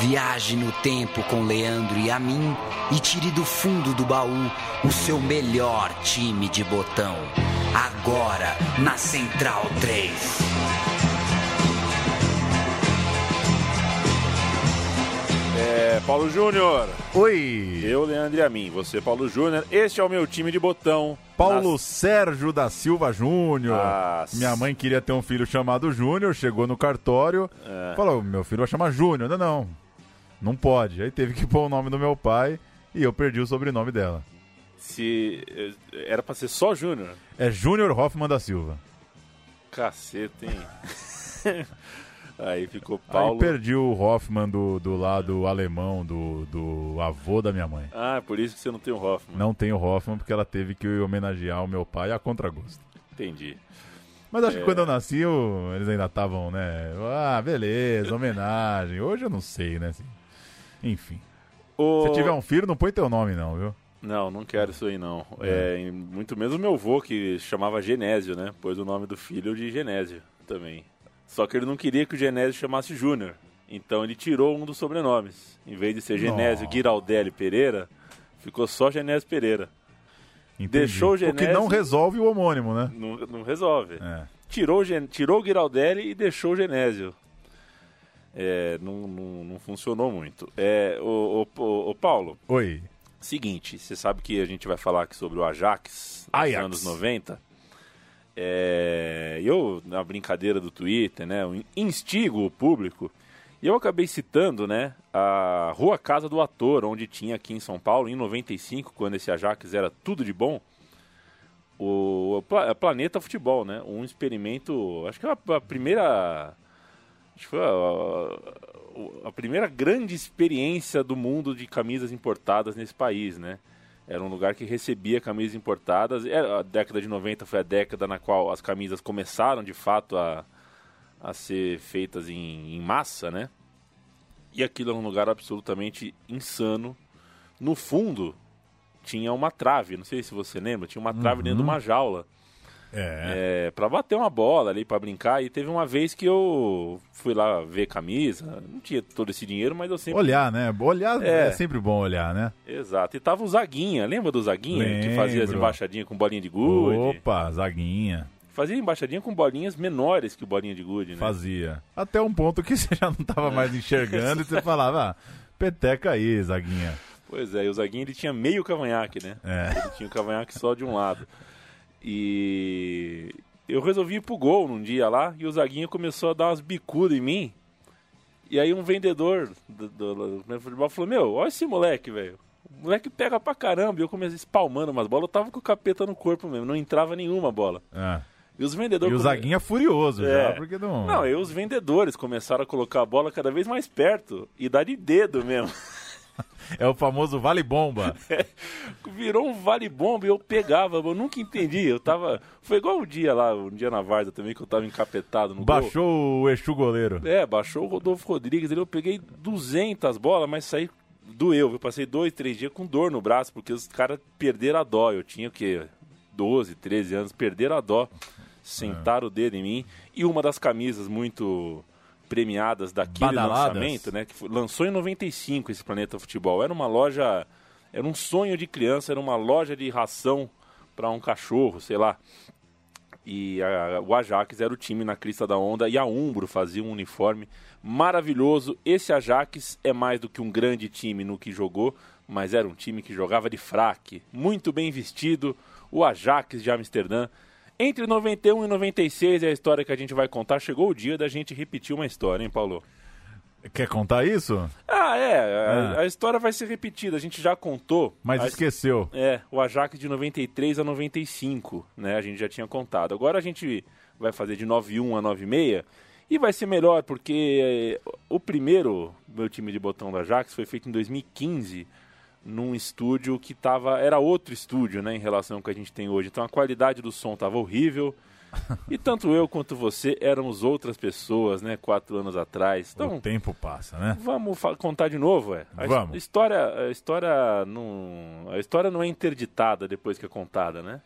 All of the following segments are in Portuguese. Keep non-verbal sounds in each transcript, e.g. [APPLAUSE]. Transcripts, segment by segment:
Viaje no tempo com Leandro e a mim e tire do fundo do baú o seu melhor time de botão. Agora na Central 3. É, Paulo Júnior. Oi. Eu, Leandro e a mim. Você, Paulo Júnior. Este é o meu time de botão. Paulo Nas- Sérgio da Silva Júnior. Minha mãe queria ter um filho chamado Júnior, chegou no cartório, É. falou: meu filho vai chamar Júnior. Não, não, não pode. Aí teve que pôr o nome do meu pai e eu perdi o sobrenome dela. Se. eh, Era pra ser só Júnior. É Júnior Hoffman da Silva. Caceta, hein? [LAUGHS] Aí ficou Paulo. Aí perdi o Hoffman do, do lado alemão, do, do avô da minha mãe. Ah, por isso que você não tem o Hoffman. Não tem o Hoffman porque ela teve que homenagear o meu pai a contragosto. Entendi. Mas acho É. que quando eu nasci, eu- eles ainda estavam, né? Ah, beleza, homenagem. Hoje eu não sei, né? assim. Enfim. O... Se tiver um filho, não põe teu nome, não, viu? Não, não quero isso aí não. É, e muito menos o meu avô, que chamava Genésio, né? Pôs o nome do filho de Genésio também. Só que ele não queria que o Genésio chamasse Júnior. Então ele tirou um dos sobrenomes. Em vez de ser Genésio Nossa. Giraldelli Pereira, ficou só Genésio Pereira. Entendi. Deixou o O que Genésio- não resolve o homônimo, né? Não, não resolve. É. Tirou, Gen- tirou o Giraldelli e deixou o Genésio. É, não, não, não funcionou muito. É, o, o, o- Paulo, Oi. Seguinte, você sabe que a gente vai falar aqui sobre o Ajax dos Ajax. anos 90. É, eu, na brincadeira do Twitter, né, eu instigo o público, e eu acabei citando, né, a Rua Casa do Ator, onde tinha aqui em São Paulo, em 95, quando esse Ajax era tudo de bom, o Pla- Planeta Futebol, né, um experimento, acho que é a primeira... Acho que foi a, a primeira grande experiência do mundo de camisas importadas nesse país, né? Era um lugar que recebia camisas importadas. Era- A década de 90 foi a década na qual as camisas começaram, de fato, a, a ser feitas em, em massa, né? E aquilo era um lugar absolutamente insano. No fundo, tinha uma trave, não sei se você lembra, tinha uma trave dentro de uma jaula É. é, para bater uma bola ali, para brincar. E teve uma vez que eu fui lá ver camisa, não tinha todo esse dinheiro, mas eu sempre. Olhar, né? Olhar É. é. sempre bom olhar, né? Exato. E tava o Zaguinha, lembra do Zaguinha? Que fazia as Lembro. embaixadinhas com bolinha de gude. Opa, zaguinha. Fazia embaixadinha com bolinhas menores que bolinha de gude, né? Fazia. Até um ponto que [LAUGHS] você já não tava mais enxergando e você falava, ah, peteca aí, zaguinha. Pois é, e o Zaguinha ele tinha meio cavanhaque, né? É. Ele tinha o cavanhaque só de um lado. E eu resolvi ir pro gol num dia lá e o Zaguinha começou a dar umas bicudas em mim. E aí um vendedor do, do, do futebol falou, meu, olha esse moleque, velho. O moleque pega pra caramba. E eu comecei espalmando umas bolas. Eu tava com o capeta no corpo mesmo, não entrava nenhuma bola. É. E os E vendedores... o come- zaguinha furioso É. já, porque não... Não, e os vendedores começaram a colocar a bola cada vez mais perto e dar de dedo mesmo. [LAUGHS] É o famoso vale bomba. [LAUGHS] Virou um vale bomba e eu pegava, eu nunca entendi. Eu tava. Foi igual o dia lá, um dia na Varda também, que eu tava encapetado no gol. Baixou o Exu goleiro. É, baixou o Rodolfo Rodrigues. Eu peguei 200 bolas, mas saí. Doeu, eu passei dois, três dias com dor no braço, porque os caras perderam a dó. Eu tinha o quê? 12, 13 anos, perderam a dó. Sentaram o dedo em mim. E uma das camisas muito premiadas daquele Badaladas. lançamento, né? Que foi- lançou em 95 esse Planeta Futebol. Era uma loja. Era um sonho de criança, era uma loja de ração para um cachorro, sei lá. E a- o Ajax era o time na crista da onda e a Umbro fazia um uniforme maravilhoso. Esse Ajax é mais do que um grande time no que jogou, mas era um time que jogava de fraque, muito bem vestido. O Ajax de Amsterdã. Entre 91 e 96 é a história que a gente vai contar. Chegou o dia da gente repetir uma história, hein, Paulo? Quer contar isso? Ah, é. A, Ah. a história vai ser repetida. A gente já contou. Mas a- esqueceu. É, o Ajax de 93 a 95, né? A gente já tinha contado. Agora a gente vai fazer de 91 a 96 E vai ser melhor, porque eh, o primeiro meu time de botão da Ajax foi feito em 2015 num estúdio que tava era outro estúdio, né, em relação ao que a gente tem hoje. Então a qualidade do som tava horrível. [LAUGHS] E tanto eu quanto você éramos outras pessoas, né, quatro anos atrás. Então, o tempo passa, né? Vamos contar de novo, é. A vamos. história, a história não, a história não é interditada depois que é contada, né?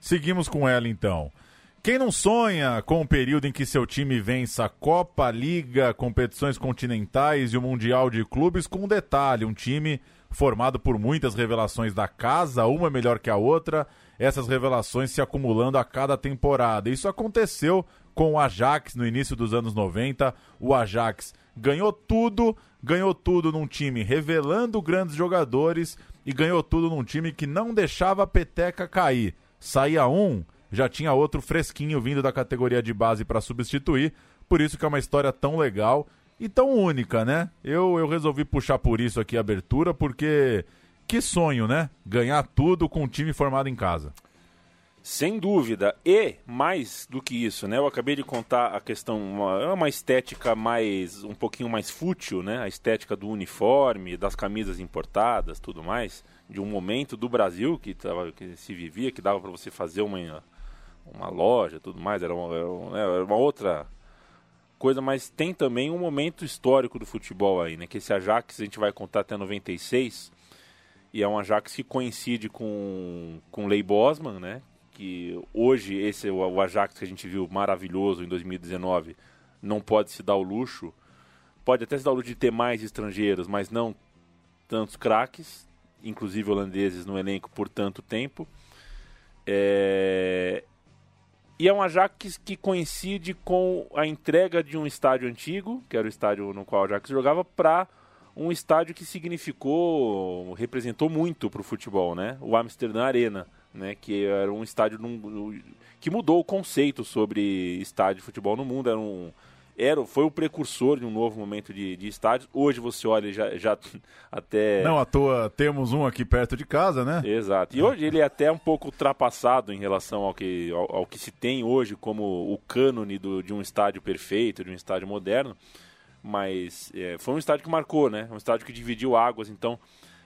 Seguimos com ela então. Quem não sonha com o período em que seu time vença a Copa, Liga, competições continentais e o Mundial de Clubes com um detalhe, um time formado por muitas revelações da casa, uma melhor que a outra, essas revelações se acumulando a cada temporada. Isso aconteceu com o Ajax no início dos anos 90. O Ajax ganhou tudo, ganhou tudo num time revelando grandes jogadores e ganhou tudo num time que não deixava a peteca cair. Saía um, já tinha outro fresquinho vindo da categoria de base para substituir. Por isso que é uma história tão legal e tão única, né? Eu, eu resolvi puxar por isso aqui a abertura, porque que sonho, né? Ganhar tudo com um time formado em casa. Sem dúvida. E mais do que isso, né? Eu acabei de contar a questão, uma, é uma estética mais, um pouquinho mais fútil, né? A estética do uniforme, das camisas importadas, tudo mais, de um momento do Brasil que, tava, que se vivia, que dava para você fazer uma, uma loja, tudo mais. Era uma, era era uma outra coisa, mas tem também um momento histórico do futebol aí, né? Que esse Ajax a gente vai contar até 96 e é um Ajax que coincide com com Lei Bosman, né? Que hoje esse o Ajax que a gente viu maravilhoso em 2019 não pode se dar o luxo, pode até se dar o luxo de ter mais estrangeiros, mas não tantos craques, inclusive holandeses no elenco por tanto tempo. É, e é um Ajax que coincide com a entrega de um estádio antigo, que era o estádio no qual o Ajax jogava, para um estádio que significou, representou muito para o futebol, né? O Amsterdã Arena, né? Que era um estádio num, que mudou o conceito sobre estádio de futebol no mundo. Era um, era, foi o precursor de um novo momento de, de estádios. Hoje você olha já, já [LAUGHS] até. Não à toa temos um aqui perto de casa, né? Exato. E hoje ele é até um pouco ultrapassado em relação ao que, ao, ao que se tem hoje como o cânone do, de um estádio perfeito, de um estádio moderno. Mas é, foi um estádio que marcou, né? Um estádio que dividiu águas. Então, é,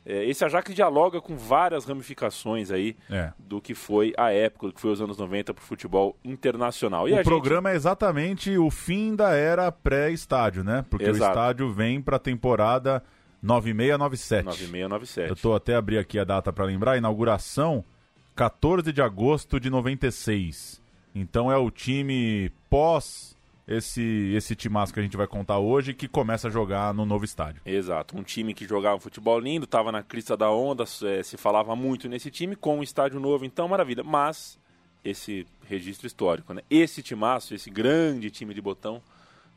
esse Ajax dialoga com várias ramificações aí é. do que foi a época, do que foi os anos 90 para o futebol internacional. E o programa gente... é exatamente o fim da era pré-estádio, né? Porque Exato. o estádio vem para a temporada 9697. 9697. Eu estou até abrir aqui a data para lembrar, inauguração 14 de agosto de 96. Então é o time pós esse, esse timaço que a gente vai contar hoje que começa a jogar no novo estádio. Exato, um time que jogava futebol lindo, estava na crista da onda, é, se falava muito nesse time, com um estádio novo, então maravilha. Mas esse registro histórico, né? Esse timaço, esse grande time de botão,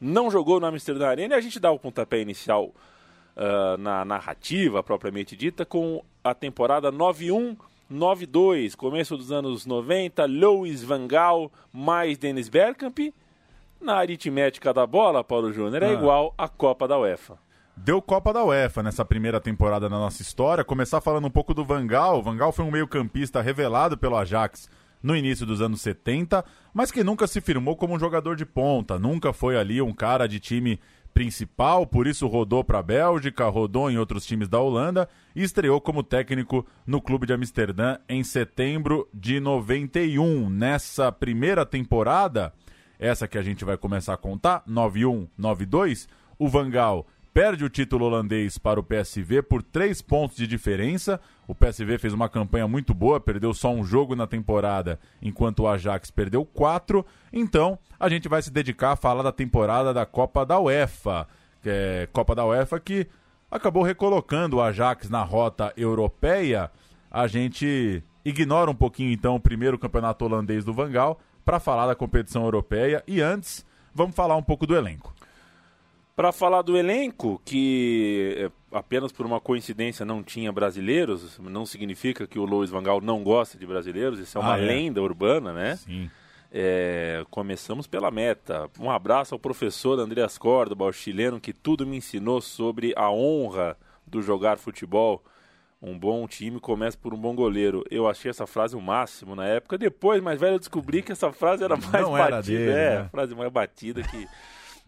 não jogou no Amsterdã Arena e a gente dá o pontapé inicial uh, na narrativa propriamente dita com a temporada 91 9-2, começo dos anos 90, Louis Van Gaal mais Dennis Bergkamp na aritmética da bola, Paulo Júnior, é ah. igual à Copa da UEFA. Deu Copa da UEFA nessa primeira temporada da nossa história. Começar falando um pouco do Vangal. Vangal foi um meio-campista revelado pelo Ajax no início dos anos 70, mas que nunca se firmou como um jogador de ponta, nunca foi ali um cara de time principal, por isso rodou para a Bélgica, rodou em outros times da Holanda e estreou como técnico no clube de Amsterdã em setembro de 91. Nessa primeira temporada, essa que a gente vai começar a contar, 9-1, 9-2, o Vangal perde o título holandês para o PSV por três pontos de diferença. O PSV fez uma campanha muito boa, perdeu só um jogo na temporada, enquanto o Ajax perdeu quatro. Então, a gente vai se dedicar a falar da temporada da Copa da UEFA. É, Copa da UEFA que acabou recolocando o Ajax na rota europeia. A gente ignora um pouquinho então o primeiro campeonato holandês do Vangal para falar da competição europeia. E antes, vamos falar um pouco do elenco. Para falar do elenco, que é, apenas por uma coincidência não tinha brasileiros, não significa que o Luiz Vangal não gosta de brasileiros, isso é uma ah, é? lenda urbana, né? Sim. É, começamos pela meta. Um abraço ao professor Andreas Córdoba, o chileno que tudo me ensinou sobre a honra do jogar futebol. Um bom time começa por um bom goleiro. Eu achei essa frase o máximo na época. Depois, mais velho, eu descobri que essa frase era mais Não batida. Era dele, é, né? a frase mais batida que.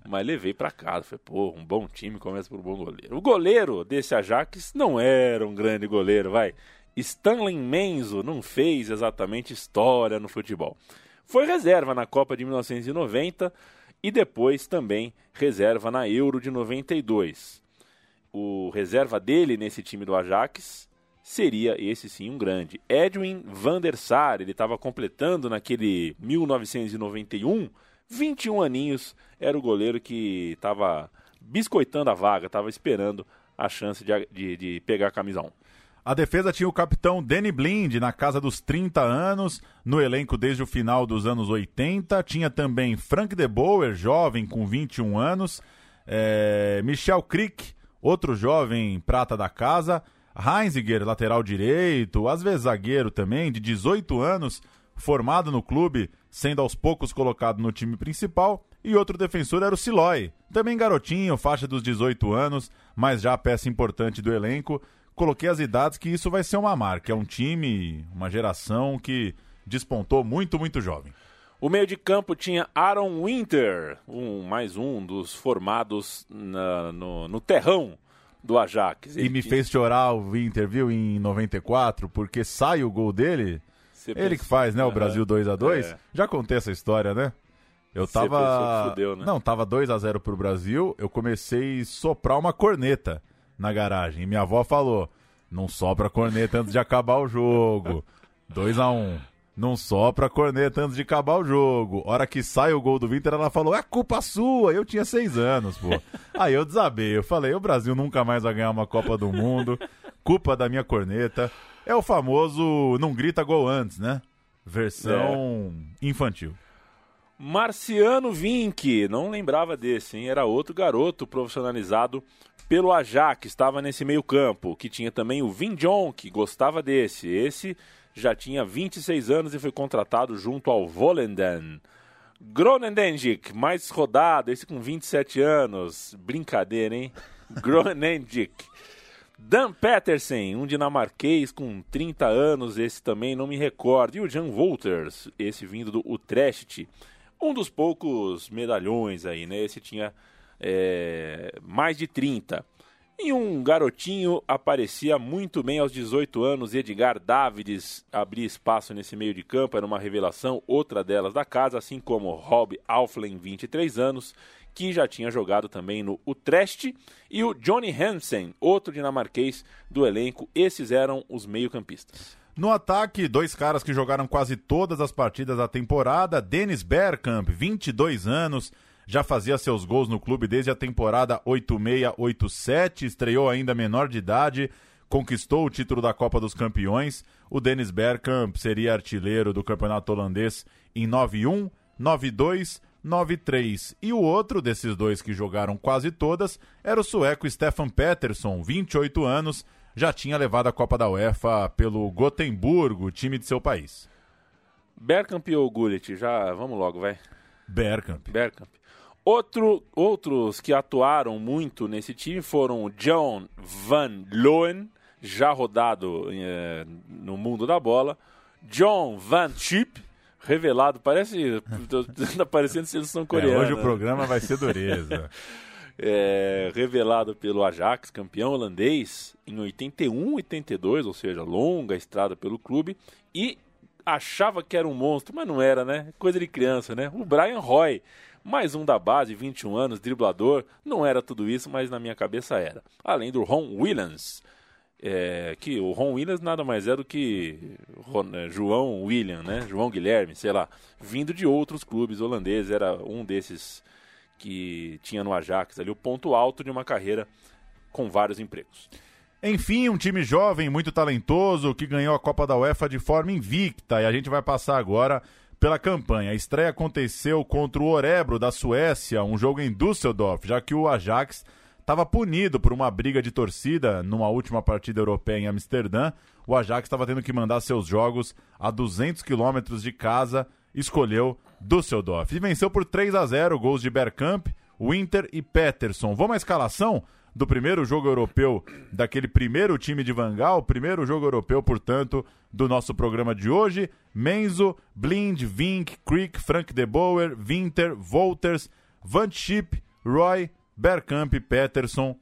Mas levei para casa. Falei, pô, um bom time começa por um bom goleiro. O goleiro desse Ajax não era um grande goleiro, vai. Stanley Menzo não fez exatamente história no futebol. Foi reserva na Copa de 1990 e depois também reserva na Euro de 92. O reserva dele nesse time do Ajax seria esse sim um grande. Edwin van der Sar, ele estava completando naquele 1991, 21 aninhos, era o goleiro que estava biscoitando a vaga, estava esperando a chance de, de, de pegar a camisa 1. A defesa tinha o capitão Danny Blind na casa dos 30 anos, no elenco desde o final dos anos 80. Tinha também Frank de Boer, jovem com 21 anos. É, Michel Crick, outro jovem prata da casa. Heinziger, lateral direito, às vezes zagueiro também, de 18 anos, formado no clube, sendo aos poucos colocado no time principal. E outro defensor era o Siloy, também garotinho, faixa dos 18 anos, mas já peça importante do elenco coloquei as idades que isso vai ser uma marca. É um time, uma geração que despontou muito, muito jovem. O meio de campo tinha Aaron Winter, um, mais um dos formados na, no, no terrão do Ajax. Ele e me fez chorar o Winter, viu, em 94, porque sai o gol dele. Ele pensa... que faz, né, o Brasil 2 a 2 é. Já contei essa história, né? Eu tava. Fudeu, né? Não, tava 2 a 0 pro Brasil. Eu comecei a soprar uma corneta na garagem. E minha avó falou: não sopra a corneta antes de acabar o jogo. [LAUGHS] 2 a 1 um. Não sopra a corneta antes de acabar o jogo. Hora que sai o gol do Winter, ela falou: é culpa sua. Eu tinha seis anos, pô. [LAUGHS] Aí eu desabei. Eu falei: o Brasil nunca mais vai ganhar uma Copa do Mundo. Culpa da minha corneta. É o famoso não grita gol antes, né? Versão é. infantil. Marciano Vink, não lembrava desse, hein? Era outro garoto profissionalizado pelo Ajax, estava nesse meio campo, que tinha também o Vin John, que gostava desse. Esse já tinha 26 anos e foi contratado junto ao Volendam. Gronendijk, mais rodado, esse com 27 anos. Brincadeira, hein? [LAUGHS] Gronendijk. Dan Petersen, um dinamarquês com 30 anos, esse também não me recordo. E o Jan Wolters, esse vindo do Utrecht um dos poucos medalhões aí, né? Esse tinha é, mais de 30. E um garotinho aparecia muito bem aos 18 anos, Edgar Davids abria espaço nesse meio de campo, era uma revelação, outra delas da casa, assim como Rob Alflen, 23 anos, que já tinha jogado também no Utrecht, e o Johnny Hansen, outro dinamarquês do elenco, esses eram os meio-campistas. No ataque, dois caras que jogaram quase todas as partidas da temporada. Dennis Bergkamp, 22 anos, já fazia seus gols no clube desde a temporada 86-87, estreou ainda menor de idade, conquistou o título da Copa dos Campeões. O Dennis Bergkamp seria artilheiro do campeonato holandês em 91, 92, 93. E o outro desses dois que jogaram quase todas era o sueco Stefan Pettersson, 28 anos, já tinha levado a Copa da UEFA pelo Gotemburgo, time de seu país. Bergkamp ou Gullit? Já, vamos logo, vai. Bergkamp. Bergkamp. Outro, outros que atuaram muito nesse time foram o John Van Loen, já rodado é, no mundo da bola, John Van Chip, revelado, parece. tá [LAUGHS] parecendo seleção coreana. É, hoje o programa vai ser dureza. [LAUGHS] é, revelado pelo Ajax, campeão holandês, em 81, 82, ou seja, longa estrada pelo clube, e achava que era um monstro, mas não era, né? Coisa de criança, né? O Brian Roy, mais um da base, 21 anos, driblador, não era tudo isso, mas na minha cabeça era. Além do Ron Williams, é, que o Ron Williams nada mais é do que é, João William, né? João Guilherme, sei lá, vindo de outros clubes holandeses, era um desses que tinha no Ajax ali, o ponto alto de uma carreira com vários empregos. Enfim, um time jovem, muito talentoso, que ganhou a Copa da UEFA de forma invicta. E a gente vai passar agora pela campanha. A estreia aconteceu contra o Orebro da Suécia, um jogo em Düsseldorf, já que o Ajax estava punido por uma briga de torcida numa última partida europeia em Amsterdã. O Ajax estava tendo que mandar seus jogos a 200 quilômetros de casa, escolheu Düsseldorf. E venceu por 3 a 0 gols de Bergkamp, Winter e Peterson. Vamos à escalação do primeiro jogo europeu daquele primeiro time de Vangal, primeiro jogo europeu, portanto, do nosso programa de hoje. Menzo, Blind, Vink, Crick, Frank de Boer, Winter, Wolters, Van Schip, Roy, Bergkamp, Peterson,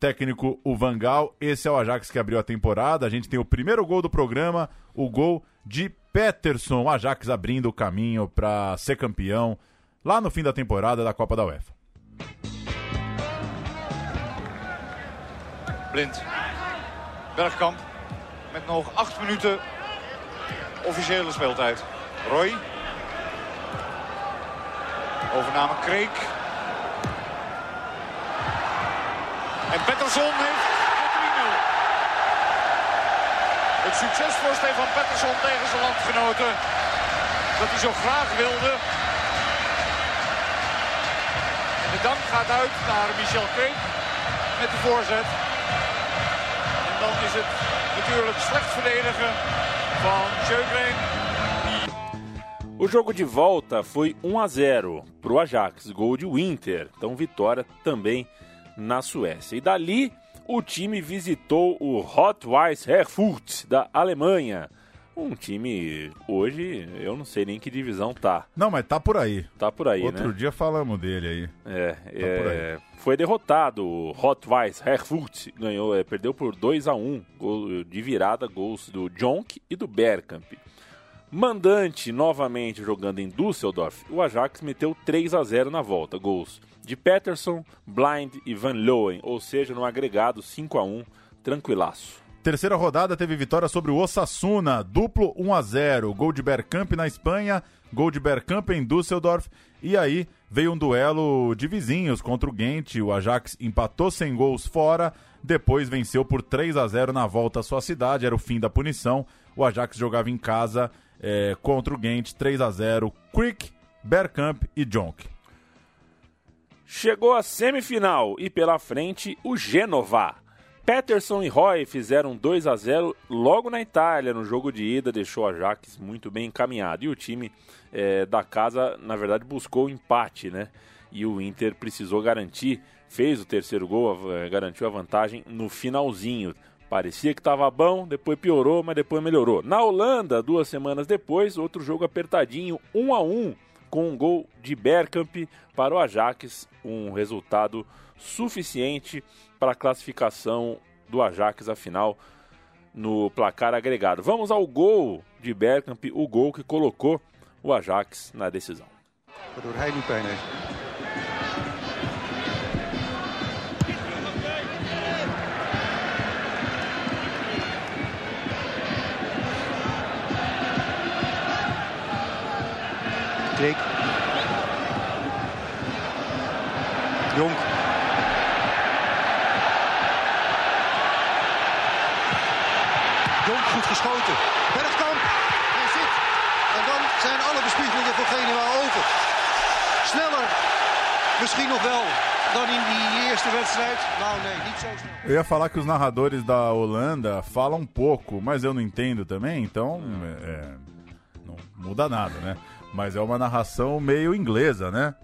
técnico o Vangal. Esse é o Ajax que abriu a temporada. A gente tem o primeiro gol do programa, o gol de Peterson. O Ajax abrindo o caminho para ser campeão lá no fim da temporada da Copa da UEFA. Blind. Bergkamp met nog acht minuten officiële speeltijd. Roy. Overname Kreek. En Pettersson heeft de 3-0. Het succes voor Stefan Pettersson tegen zijn landgenoten. Dat hij zo graag wilde. De dank gaat uit naar Michel Kreek met de voorzet. Dan is het natuurlijk slecht verdedigen van Sjögren. O jogo de volta foi 1 a 0 para o Ajax, gol de Winter. Então vitória também na Suécia. E dali o time visitou o Rot-Weiss Erfurt da Alemanha. Um time hoje, eu não sei nem que divisão tá. Não, mas tá por aí. Tá por aí, Outro né? dia falamos dele aí. É, por é, foi derrotado o Rot-Weiss Erfurt, ganhou, é, perdeu por 2 a 1 gol de virada, gols do Jonk e do Bergkamp. Mandante novamente jogando em Düsseldorf, o Ajax meteu 3 a 0 na volta, gols de Peterson, Blind e Van Leeuwen, ou seja, no agregado 5 a 1 tranquilaço. Terceira rodada teve vitória sobre o Osasuna, duplo 1 a 0, gol de Bergkamp na Espanha, gol de Bergkamp em Düsseldorf e aí veio um duelo de vizinhos contra o Ghent, o Ajax empatou sem gols fora, depois venceu por 3 a 0 na volta à sua cidade, era o fim da punição. O Ajax jogava em casa é, contra o Ghent, 3 a 0, Quick, Bergkamp e Jonk. Chegou a semifinal e pela frente o Genova. Peterson e Roy fizeram 2 a 0 logo na Itália. No jogo de ida, deixou o Ajax muito bem encaminhado. E o time é, da casa, na verdade, buscou o empate, né? E o Inter precisou garantir, fez o terceiro gol, é, garantiu a vantagem no finalzinho. Parecia que estava bom, depois piorou, mas depois melhorou. Na Holanda, duas semanas depois, outro jogo apertadinho, 1 a 1 com um gol de Bergkamp para o Ajax, um resultado suficiente para a classificação do Ajax, afinal, no placar agregado. Vamos ao gol de Bergkamp, o gol que colocou o Ajax na decisão. Hij geschoten. Bergkamp. Hij zit. En dan zijn alle bespiegelingen voor Genua over. Sneller. Misschien nog wel dan in die eerste wedstrijd. Nou nee, niet zo snel. Eu ia falar que os narradores da Holanda falam pouco, mas eu não entendo também, então é, não muda nada, né? Mas é uma narração meio inglesa, né?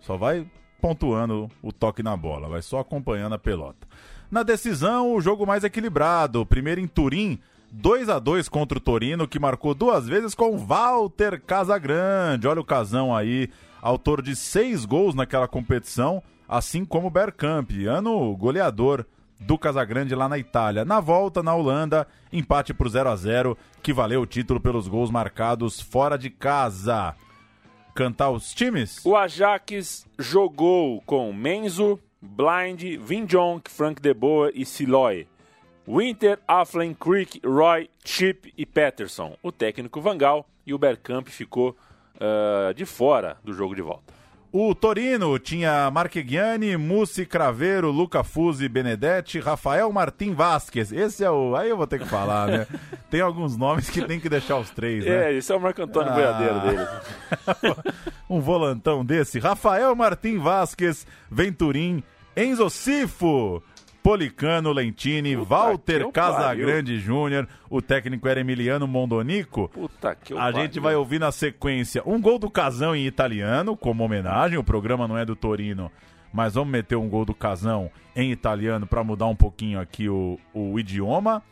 Só vai pontuando o toque na bola, vai só acompanhando a pelota. Na decisão, o jogo mais equilibrado. Primeiro em Turim, 2 a 2 contra o Torino, que marcou duas vezes com Walter Casagrande. Olha o casão aí, autor de seis gols naquela competição, assim como Bergkamp, ano goleador do Casagrande lá na Itália. Na volta, na Holanda, empate por 0 a 0 que valeu o título pelos gols marcados fora de casa. Cantar os times? O Ajax jogou com Menzo, Blind, Vinjonk, Frank De Boer e Siloy. Winter, Afflen, Creek, Roy, Chip e Peterson. O técnico Vangal e o Bergkamp ficou uh, de fora do jogo de volta. O Torino tinha Marchegiani, Mussi, Craveiro, Luca Fusi, Benedetti, Rafael Martim Vasquez. Esse é o. Aí eu vou ter que falar, né? [LAUGHS] Tem alguns nomes que tem que deixar os três, né? É, esse é o Marco Antônio Ah. Boiadeiro dele. [LAUGHS] um volantão desse. Rafael Martim Vasquez, Venturim, Enzo Sifo, Policano Lentini, Puta Walter Casagrande Júnior, o técnico era Emiliano Mondonico. Puta que A gente vai ouvir na sequência um gol do Casão em italiano, como homenagem. O programa não é do Torino, mas vamos meter um gol do Casão em italiano para mudar um pouquinho aqui o, o idioma.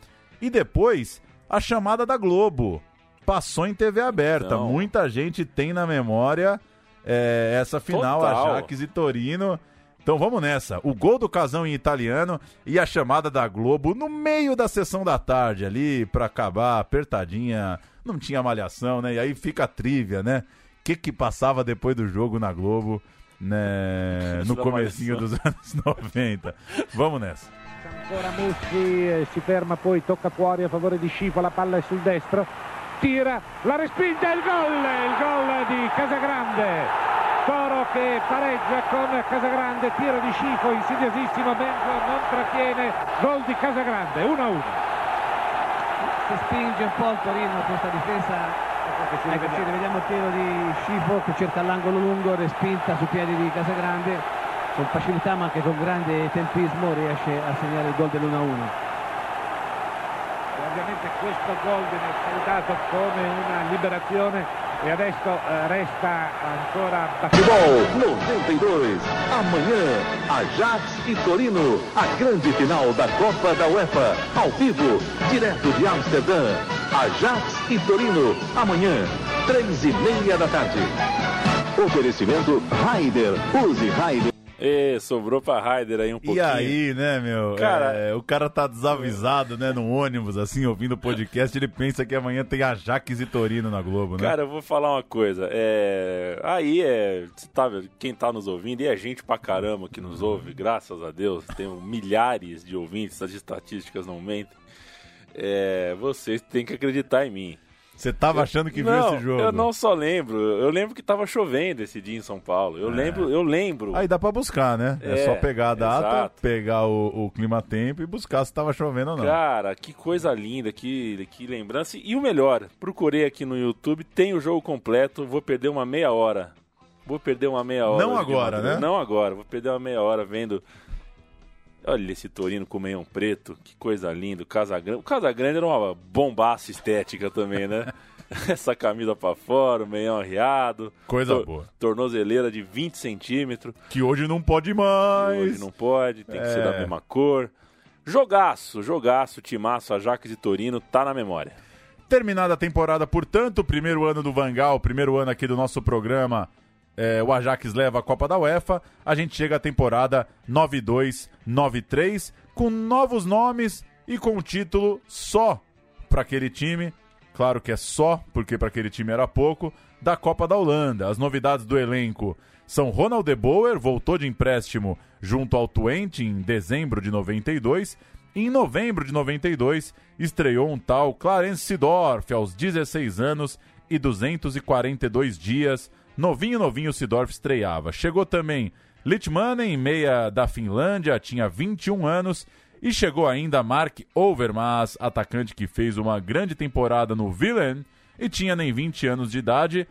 E depois, a chamada da Globo. Passou em TV aberta. Então. Muita gente tem na memória é, essa final, Total. Ajax e Torino. Então vamos nessa. O gol do casão em italiano e a chamada da Globo no meio da sessão da tarde ali pra acabar apertadinha. Não tinha malhação, né? E aí fica a trivia, né? O que que passava depois do jogo na Globo, né? [LAUGHS] No comecinho dos [LAUGHS] anos 90. Vamos nessa. Ancora Messi, eh, si ferma poi, tocca fuori a favore di Scifo, la palla è sul destro, tira, la respinta, il gol, il gol di Casagrande. Toro che pareggia con Casagrande, tiro di Scifo, insidiosissimo, Benzo non trattiene, gol di Casagrande, 1-1. si spinge un po' il Torino questa difesa. Ecco sì, vediamo il tiro di Scifo che cerca l'angolo lungo respinta sui piedi di Casagrande. Con facilità ma anche con grande tempismo riesce a segnare il gol dell'1-1 E ovviamente questo gol viene salutato come una liberazione e adesso eh, resta ancora Futebol 92. Amanhã, Ajax e Torino. A grande final da Copa da UEFA. Ao vivo, direto de Amsterdã. Ajax e Torino. Amanhã, três e meia da tarde. Oferecimento Raider. Use Raider. E sobrou pra Raider aí um pouquinho. E aí, né, meu? Cara- É, o cara tá desavisado, né, no ônibus, assim, ouvindo o podcast, ele pensa que amanhã tem Ajax e Torino na Globo, né? Cara, eu vou falar uma coisa. É... Aí é. Tá, quem tá nos ouvindo, e é gente pra caramba que nos ouve, graças a Deus. Tem milhares de ouvintes, as estatísticas não mentem. É... Vocês têm que acreditar em mim. Você tava achando que viu não, esse jogo? Eu não só lembro, eu lembro que tava chovendo esse dia em São Paulo. Eu lembro, eu lembro. Aí dá pra buscar, né? É, É, só pegar a data, exato. pegar o, o clima-tempo e buscar se tava chovendo ou não. Cara, que coisa linda, que, que lembrança. E o melhor, procurei aqui no YouTube, tem o jogo completo, vou perder uma meia hora. Vou perder uma meia hora. Não agora, né? Não agora, vou perder uma meia hora vendo. Olha esse Torino com meião preto, que coisa linda. O Casagrande, o Casagrande era uma bombaça estética também, né? [LAUGHS] Essa camisa pra fora, o meião arriado. Coisa tor- boa. Tornozeleira de 20 centímetros. Que hoje não pode mais. Hoje não pode, tem que ser É. da mesma cor. Jogaço, jogaço, timaço, Ajax e Torino, tá na memória. Terminada a temporada, portanto, o primeiro ano do Vangal, o primeiro ano aqui do nosso programa, é, o Ajax leva a Copa da UEFA. A gente chega à temporada 92-93, com novos nomes e com um título só para aquele time. Claro que é só, porque para aquele time era pouco, da Copa da Holanda. As novidades do elenco são Ronald de Boer, voltou de empréstimo junto ao Twente em dezembro de 92. E em novembro de 92, estreou um tal Clarence Sidorf, aos 16 anos e 242 dias. Novinho, novinho, Sidorf estreava. Chegou também Litmanen, meia da Finlândia, tinha 21 anos. E chegou ainda Mark Overmars, atacante que fez uma grande temporada no Villen e tinha nem 20 anos de idade.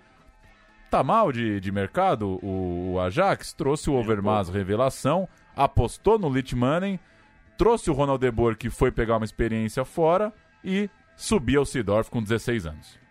Tá mal de, de mercado o, o Ajax? Trouxe o Overmars revelação, apostou no Litmanen, trouxe o Ronald De Boer que foi pegar uma experiência fora e subia o Sidorf com 16 anos.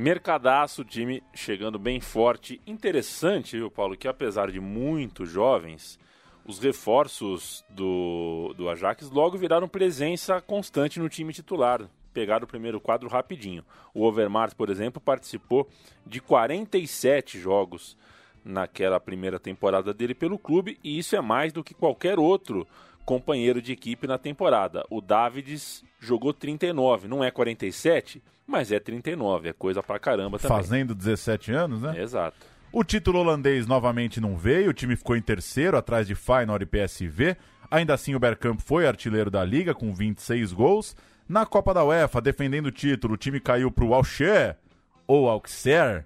Mercadaço, time chegando bem forte. Interessante, viu, Paulo, que apesar de muito jovens, os reforços do, do Ajax logo viraram presença constante no time titular. Pegaram o primeiro quadro rapidinho. O Overmars, por exemplo, participou de 47 jogos naquela primeira temporada dele pelo clube, e isso é mais do que qualquer outro companheiro de equipe na temporada. O Davids jogou 39, não é 47, mas é 39, é coisa pra caramba também. Fazendo 17 anos, né? Exato. O título holandês novamente não veio, o time ficou em terceiro, atrás de Feyenoord e PSV. Ainda assim, o Bergkamp foi artilheiro da liga com 26 gols. Na Copa da UEFA, defendendo o título, o time caiu para o Auxerre, ou Auxerre,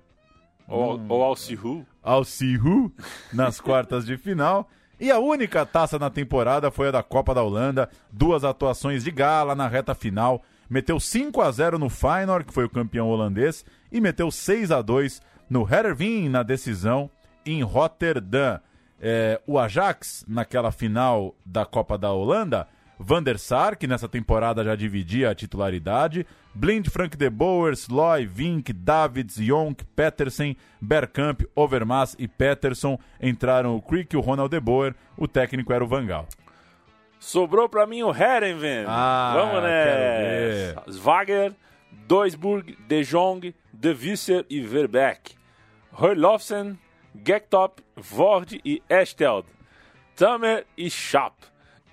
Ou, ou Alcihu. Alcihu, nas quartas de final. [LAUGHS] E a única taça na temporada foi a da Copa da Holanda. Duas atuações de gala na reta final. Meteu 5 a 0 no Feyenoord, que foi o campeão holandês, e meteu 6 a 2 no Hervin na decisão em Rotterdam. É, o Ajax, naquela final da Copa da Holanda, Van der Sar, que nessa temporada já dividia a titularidade, Blind, Frank de Boer, Sloy, Vink, Davids, Jonk, Petersen, Bergkamp, Overmars e Peterson. Entraram o Crick e o Ronald de Boer, o técnico era o Vangal. Sobrou pra mim o Herenven. Ah, Vamos quero nessa. Swager, Duisburg, De Jong, De Visser e Verbeek. Herlofsen, Gektop, Vord e Esteld. Tamer e Chap.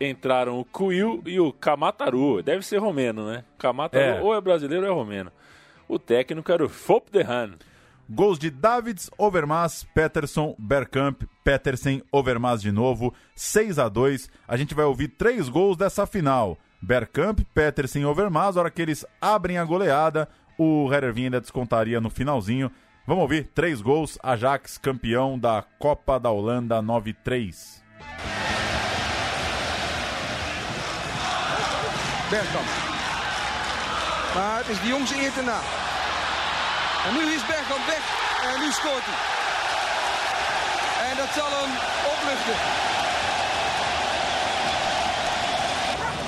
Entraram o Kuil e o Kamataru. Deve ser romeno, né? Kamataru É. ou é brasileiro ou é romeno. O técnico era o Fop de Han. Gols de Davids, Overmars, Peterson, Bergkamp, Petersen, Overmars de novo, 6 a 2 A gente vai ouvir três gols dessa final. Bergkamp, Petersen e Overmars, na hora que eles abrem a goleada, o Herervin ainda descontaria no finalzinho. Vamos ouvir três gols, Ajax campeão da Copa da Holanda 9-3. Bergkamp. Maar het is de jongste eer te na. En nu is Bergkamp weg en nu scoort hij. En dat zal hem opluchten.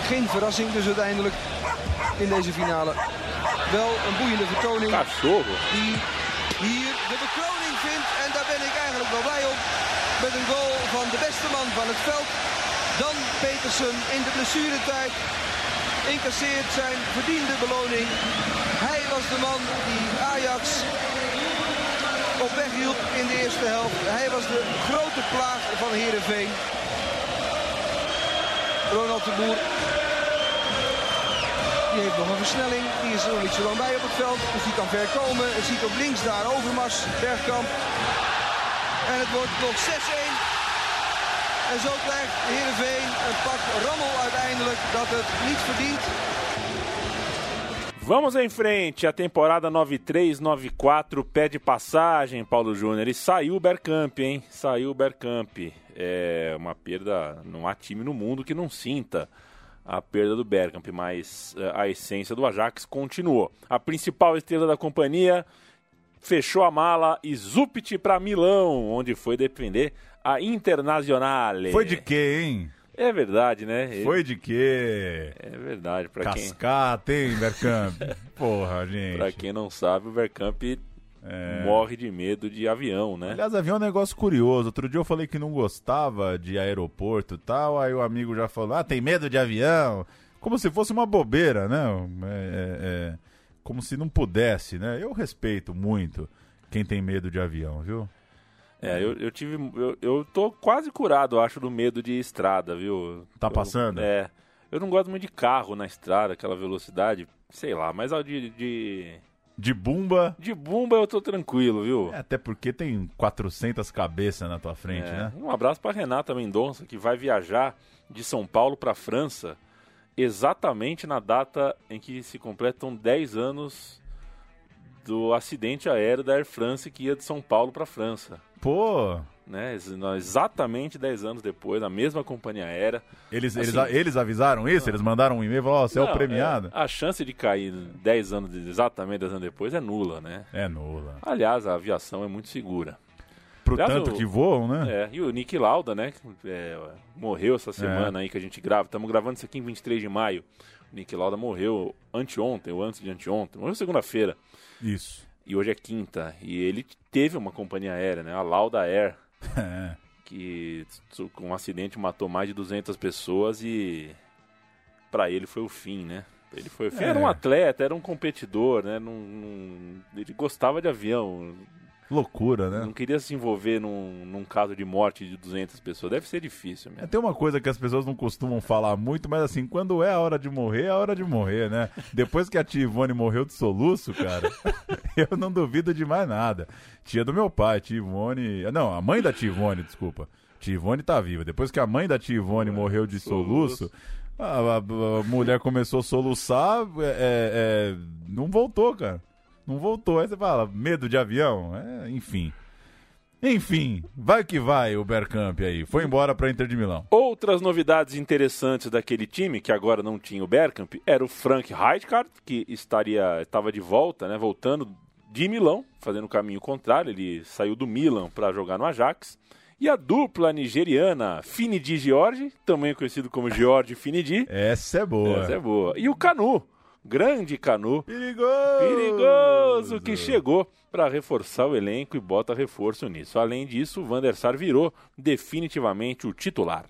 Geen verrassing dus uiteindelijk in deze finale. Wel een boeiende vertoning die hier de bekroning vindt. En daar ben ik eigenlijk wel blij op. Met een goal van de beste man van het veld. Dan Petersen in de blessuretijd incasseert zijn verdiende beloning. Hij was de man die Ajax op weg hielp in de eerste helft. Hij was de grote plaag van Heerenveen. Ronald de Boer. Die heeft nog een versnelling. Die is er nog niet zo lang bij op het veld. Dus die kan ver komen. Het ziet op links daar Overmars, Bergkamp. En het wordt nog 6-1. En zo krijgt Heerenveen een pak uiteindelijk dat het niet verdient. Vamos em frente, a temporada 93-94 pede passagem, Paulo Júnior. E saiu o Bergkamp, hein? Saiu o Bergkamp. É uma perda, não há time no mundo que não sinta a perda do Bergkamp, mas eh, a essência do Ajax continuou. A principal estrela da companhia fechou a mala e Zupit para Milão, onde foi defender a Internazionale. Foi de quê, hein? É verdade, né? Foi de quê? É verdade, para quem Cascata, hein, Bergkamp? [LAUGHS] Porra, gente. Pra quem não sabe, o Bergkamp morre de medo de avião, né? Aliás, avião é um negócio curioso. Outro dia eu falei que não gostava de aeroporto e tal, aí o amigo já falou, ah, tem medo de avião? Como se fosse uma bobeira, né? É, é- é como se não pudesse, né? Eu respeito muito quem tem medo de avião, viu? É, eu, eu tive. Eu, eu tô quase curado, eu acho, do medo de estrada, viu? Tá Eu- passando? É. Eu não gosto muito de carro na estrada, aquela velocidade, sei lá, mas de, de. De bumba, De bumba eu tô tranquilo, viu? é, até porque tem 400 cabeças na tua frente, É. né? Um abraço para Renata Mendonça, que vai viajar de São Paulo para França exatamente na data em que se completam 10 anos do acidente aéreo da Air France que ia de São Paulo para França. Pô, Né? Exatamente 10 anos depois, na mesma companhia aérea. eles, Assim- eles, eles avisaram isso? Eles mandaram um e-mail e falaram, ó, você é o Não, premiado? a chance de cair 10 anos, exatamente 10 anos depois, é nula, né? É nula. Aliás, a aviação é muito segura. Pro Aliás, tanto o- que voam, né? É, e o Nick Lauda, né? é, morreu essa semana aí que a gente grava. Estamos gravando isso aqui em 23 de maio. Nick Lauda morreu anteontem, ou antes de anteontem. Morreu segunda-feira. Isso. E hoje é quinta. E ele teve uma companhia aérea, né? A Lauda Air, [LAUGHS] É. que com um acidente matou mais de 200 pessoas e pra ele foi o fim, né? Ele foi o fim. É. Era um atleta, era um competidor, né? Não, não- ele gostava de avião. Loucura, né? Não queria se envolver num, num caso de morte de 200 pessoas. Deve ser difícil É, mesmo. tem uma coisa que as pessoas não costumam falar muito, mas assim, quando é a hora de morrer, é a hora de morrer, né? Depois que a tia Ivone morreu de soluço, cara, [LAUGHS] eu não duvido de mais nada. Tia do meu pai, tia Ivone. Não, a mãe da tia Ivone, desculpa. Tia Ivone tá viva. Depois que a mãe da tia Ivone morreu de soluço, a, a- a mulher começou a soluçar, é, é, é, não voltou, cara. Não voltou. Aí você fala, medo de avião? É, enfim. Enfim, vai que vai o Bergkamp aí. Foi embora pra Inter de Milão. Outras novidades interessantes daquele time, que agora não tinha o Bergkamp, era o Frank Rijkaard, que estaria estava de volta, né, voltando de Milão, fazendo o caminho contrário, ele saiu do Milan para jogar no Ajax. E a dupla nigeriana Finidi George, também conhecido como George Finidi, Essa é boa. essa é boa. E o Canu, grande Canu, Perigoso! perigoso que chegou para reforçar o elenco e bota reforço nisso. Além disso, o Van der Sar virou definitivamente o titular.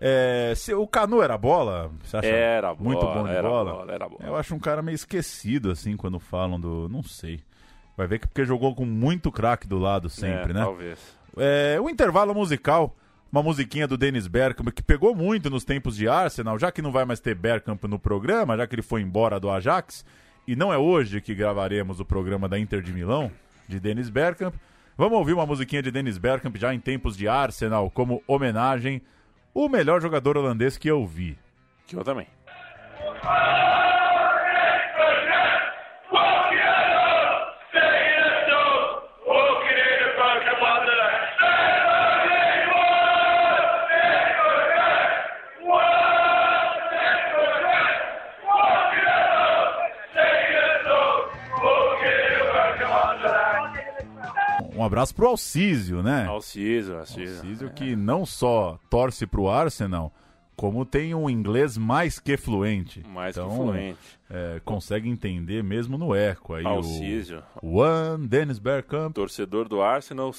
É, se, o Canu era bola? Você acha Era bola, muito bom de era bola? bola, era bola. Eu acho um cara meio esquecido, assim, quando falam do... Não sei. Vai ver que porque jogou com muito craque do lado sempre, É, né? Talvez. É, o intervalo musical. Uma musiquinha do Dennis Bergkamp, que pegou muito nos tempos de Arsenal, já que não vai mais ter Bergkamp no programa, já que ele foi embora do Ajax, e não é hoje que gravaremos o programa da Inter de Milão, de Dennis Bergkamp. Vamos ouvir uma musiquinha de Dennis Bergkamp já em tempos de Arsenal, como homenagem, o melhor jogador holandês que eu vi. Que eu também. Um abraço pro Alcísio, né? Alcísio, Alcísio. Alcísio que não só torce pro Arsenal, como tem um inglês mais que fluente. Mais então, que fluente. É, consegue entender mesmo no eco. Aí Alcísio. O One, Dennis Bergkamp. Torcedor do Arsenal,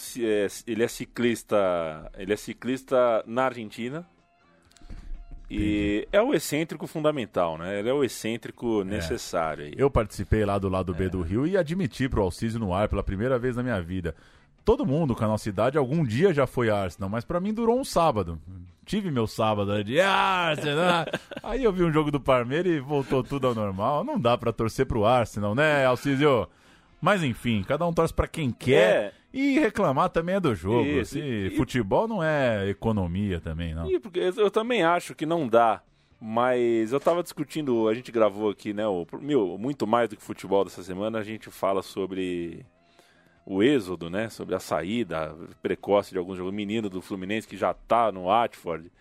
ele é ciclista, ele é ciclista na Argentina. E é o excêntrico fundamental, né? Ele é o excêntrico necessário. É. Eu participei lá do lado B do Rio e admiti pro Alcísio no ar pela primeira vez na minha vida. Todo mundo com a nossa idade algum dia já foi Arsenal, mas para mim durou um sábado. Tive meu sábado de Arsenal. [LAUGHS] Aí eu vi um jogo do Parmeira e voltou tudo ao normal. Não dá para torcer pro Arsenal, né, Alcísio? Mas enfim, cada um torce para quem quer. É. E reclamar também é do jogo. Isso, e, futebol não é economia também, não. E porque eu também acho que não dá. Mas eu tava discutindo, a gente gravou aqui, né? O, meu, muito mais do que futebol dessa semana, a gente fala sobre o êxodo, né? Sobre a saída precoce de alguns jogadores. Menino do Fluminense que já tá no Watford.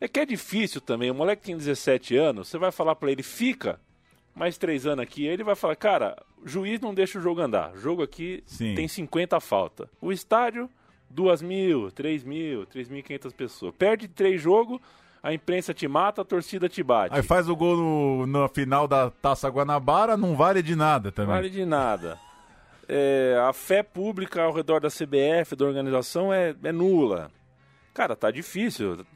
É que é difícil também. O moleque tem 17 anos, você vai falar para ele, fica mais três anos aqui, ele vai falar, cara, juiz não deixa o jogo andar. O jogo aqui Sim. tem 50 falta. O estádio, 2 mil, 3 mil, 3.500 pessoas. Perde três jogos, a imprensa te mata, a torcida te bate. Aí faz o gol no, na final da Taça Guanabara, não vale de nada também. Não vale de nada. É, a fé pública ao redor da CBF, da organização, é, é nula. Cara, tá difícil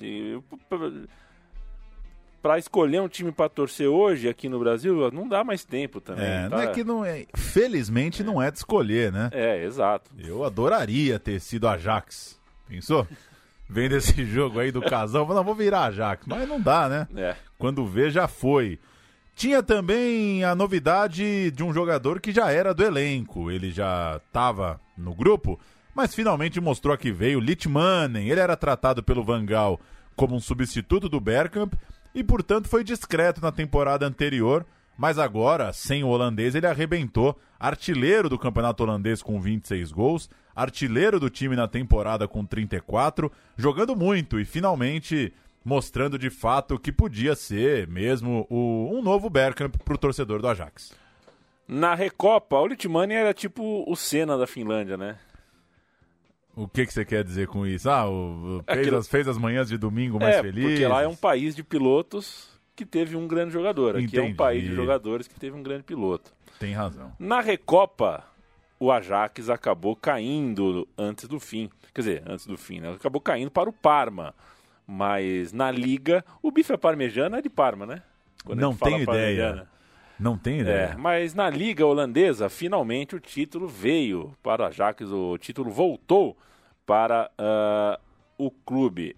para escolher um time para torcer hoje aqui no Brasil, não dá mais tempo também. É, tá? não é que não é. Felizmente é. não é de escolher, né? É, exato. Eu adoraria ter sido Ajax. Pensou? [LAUGHS] Vendo esse jogo aí do casal, não vou virar Ajax, mas não dá, né? É. Quando vê, já foi. Tinha também a novidade de um jogador que já era do elenco. Ele já estava no grupo, mas finalmente mostrou que veio. Litmanen, ele era tratado pelo Vangal como um substituto do Bergkamp e, portanto, foi discreto na temporada anterior, mas agora, sem o holandês, ele arrebentou. Artilheiro do campeonato holandês com 26 gols, artilheiro do time na temporada com 34, jogando muito e finalmente mostrando de fato que podia ser mesmo o, um novo Bergkamp para o torcedor do Ajax. Na Recopa, o Litmani era tipo o Senna da Finlândia, né? O que, que você quer dizer com isso? Ah, o, fez, Aquilo... as, fez as manhãs de domingo mais é, felizes? porque lá é um país de pilotos que teve um grande jogador. Aqui Entendi. é um país de jogadores que teve um grande piloto. Tem razão. Na Recopa, o Ajax acabou caindo antes do fim. Quer dizer, antes do fim, né? Acabou caindo para o Parma. Mas na Liga, o bife é parmejano é de Parma, né? Quando Não tenho ideia. Não tem ideia. É, mas na Liga Holandesa, finalmente o título veio para o Ajax, o título voltou para uh, o clube.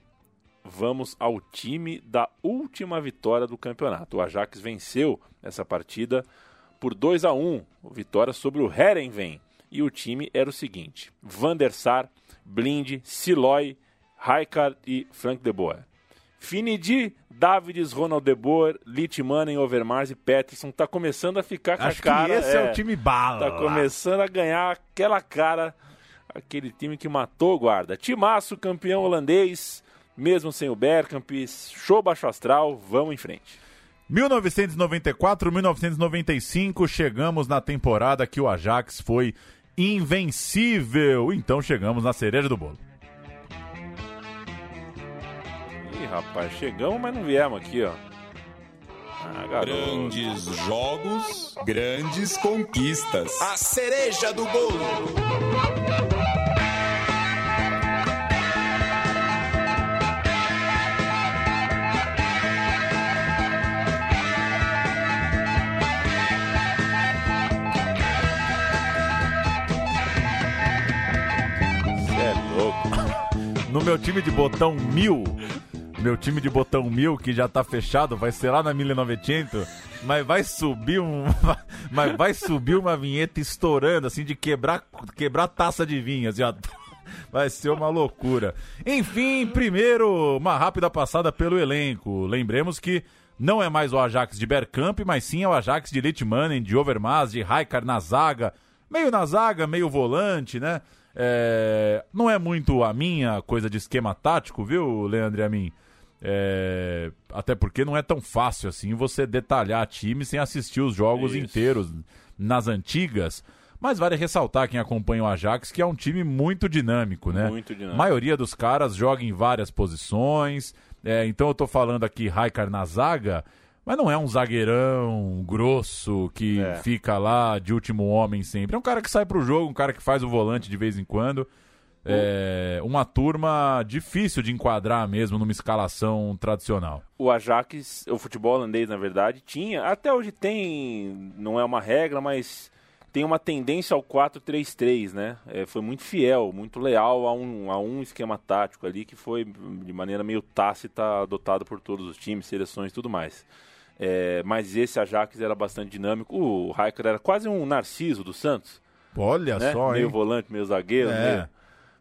Vamos ao time da última vitória do campeonato. O Ajax venceu essa partida por 2 a 1 vitória sobre o Herenveen. E o time era o seguinte: Van der Sar, Blind, Siloy, Rijkaard e Frank de Boer. Finidi, Davids, Ronald De Boer, Litmanen, Overmars e Peterson. Tá começando a ficar com Acho a cara. Que esse é, é o time bala. Tá começando a ganhar aquela cara, aquele time que matou o guarda. Timaço, campeão holandês, mesmo sem o Bergkamp, show baixo astral, vamos em frente. 1994, 1995, chegamos na temporada que o Ajax foi invencível. Então chegamos na cereja do bolo. Rapaz, chegamos, mas não viemos aqui, ó. Ah, grandes jogos, grandes conquistas. A cereja do bolo. é louco. [LAUGHS] no meu time de botão mil, meu time de botão mil, que já tá fechado, vai ser lá na 1900, mas vai subir um. [LAUGHS] Mas vai subir uma vinheta estourando, assim, de quebrar, quebrar taça de vinho, ó. [LAUGHS] Vai ser uma loucura. Enfim, primeiro, uma rápida passada pelo elenco. Lembremos que não é mais o Ajax de Bergkamp, mas sim é o Ajax de Litmanen, de Overmars, de Raikar na zaga. Meio na zaga, meio volante, né? É... Não é muito a minha coisa de esquema tático, viu, Leandro e a mim? É... Até porque não é tão fácil assim você detalhar time sem assistir os jogos inteiros nas antigas. Mas vale ressaltar quem acompanha o Ajax que é um time muito dinâmico, né? Muito dinâmico. A maioria dos caras joga em várias posições. É, então eu tô falando aqui Raikar na zaga, mas não é um zagueirão grosso que É. fica lá de último homem sempre. É um cara que sai pro jogo, um cara que faz o volante de vez em quando. É uma turma difícil de enquadrar mesmo numa escalação tradicional. o Ajax, o futebol holandês, na verdade, tinha, até hoje tem, não é uma regra, mas tem uma tendência ao 4-3-3, né? É, foi muito fiel, muito leal a um, a um esquema tático ali que foi, de maneira meio tácita, adotado por todos os times, seleções e tudo mais. É, mas esse Ajax era bastante dinâmico. O Raikkonen era quase um Narciso do Santos, Olha né? só, meio hein? volante, meio zagueiro, É. meio,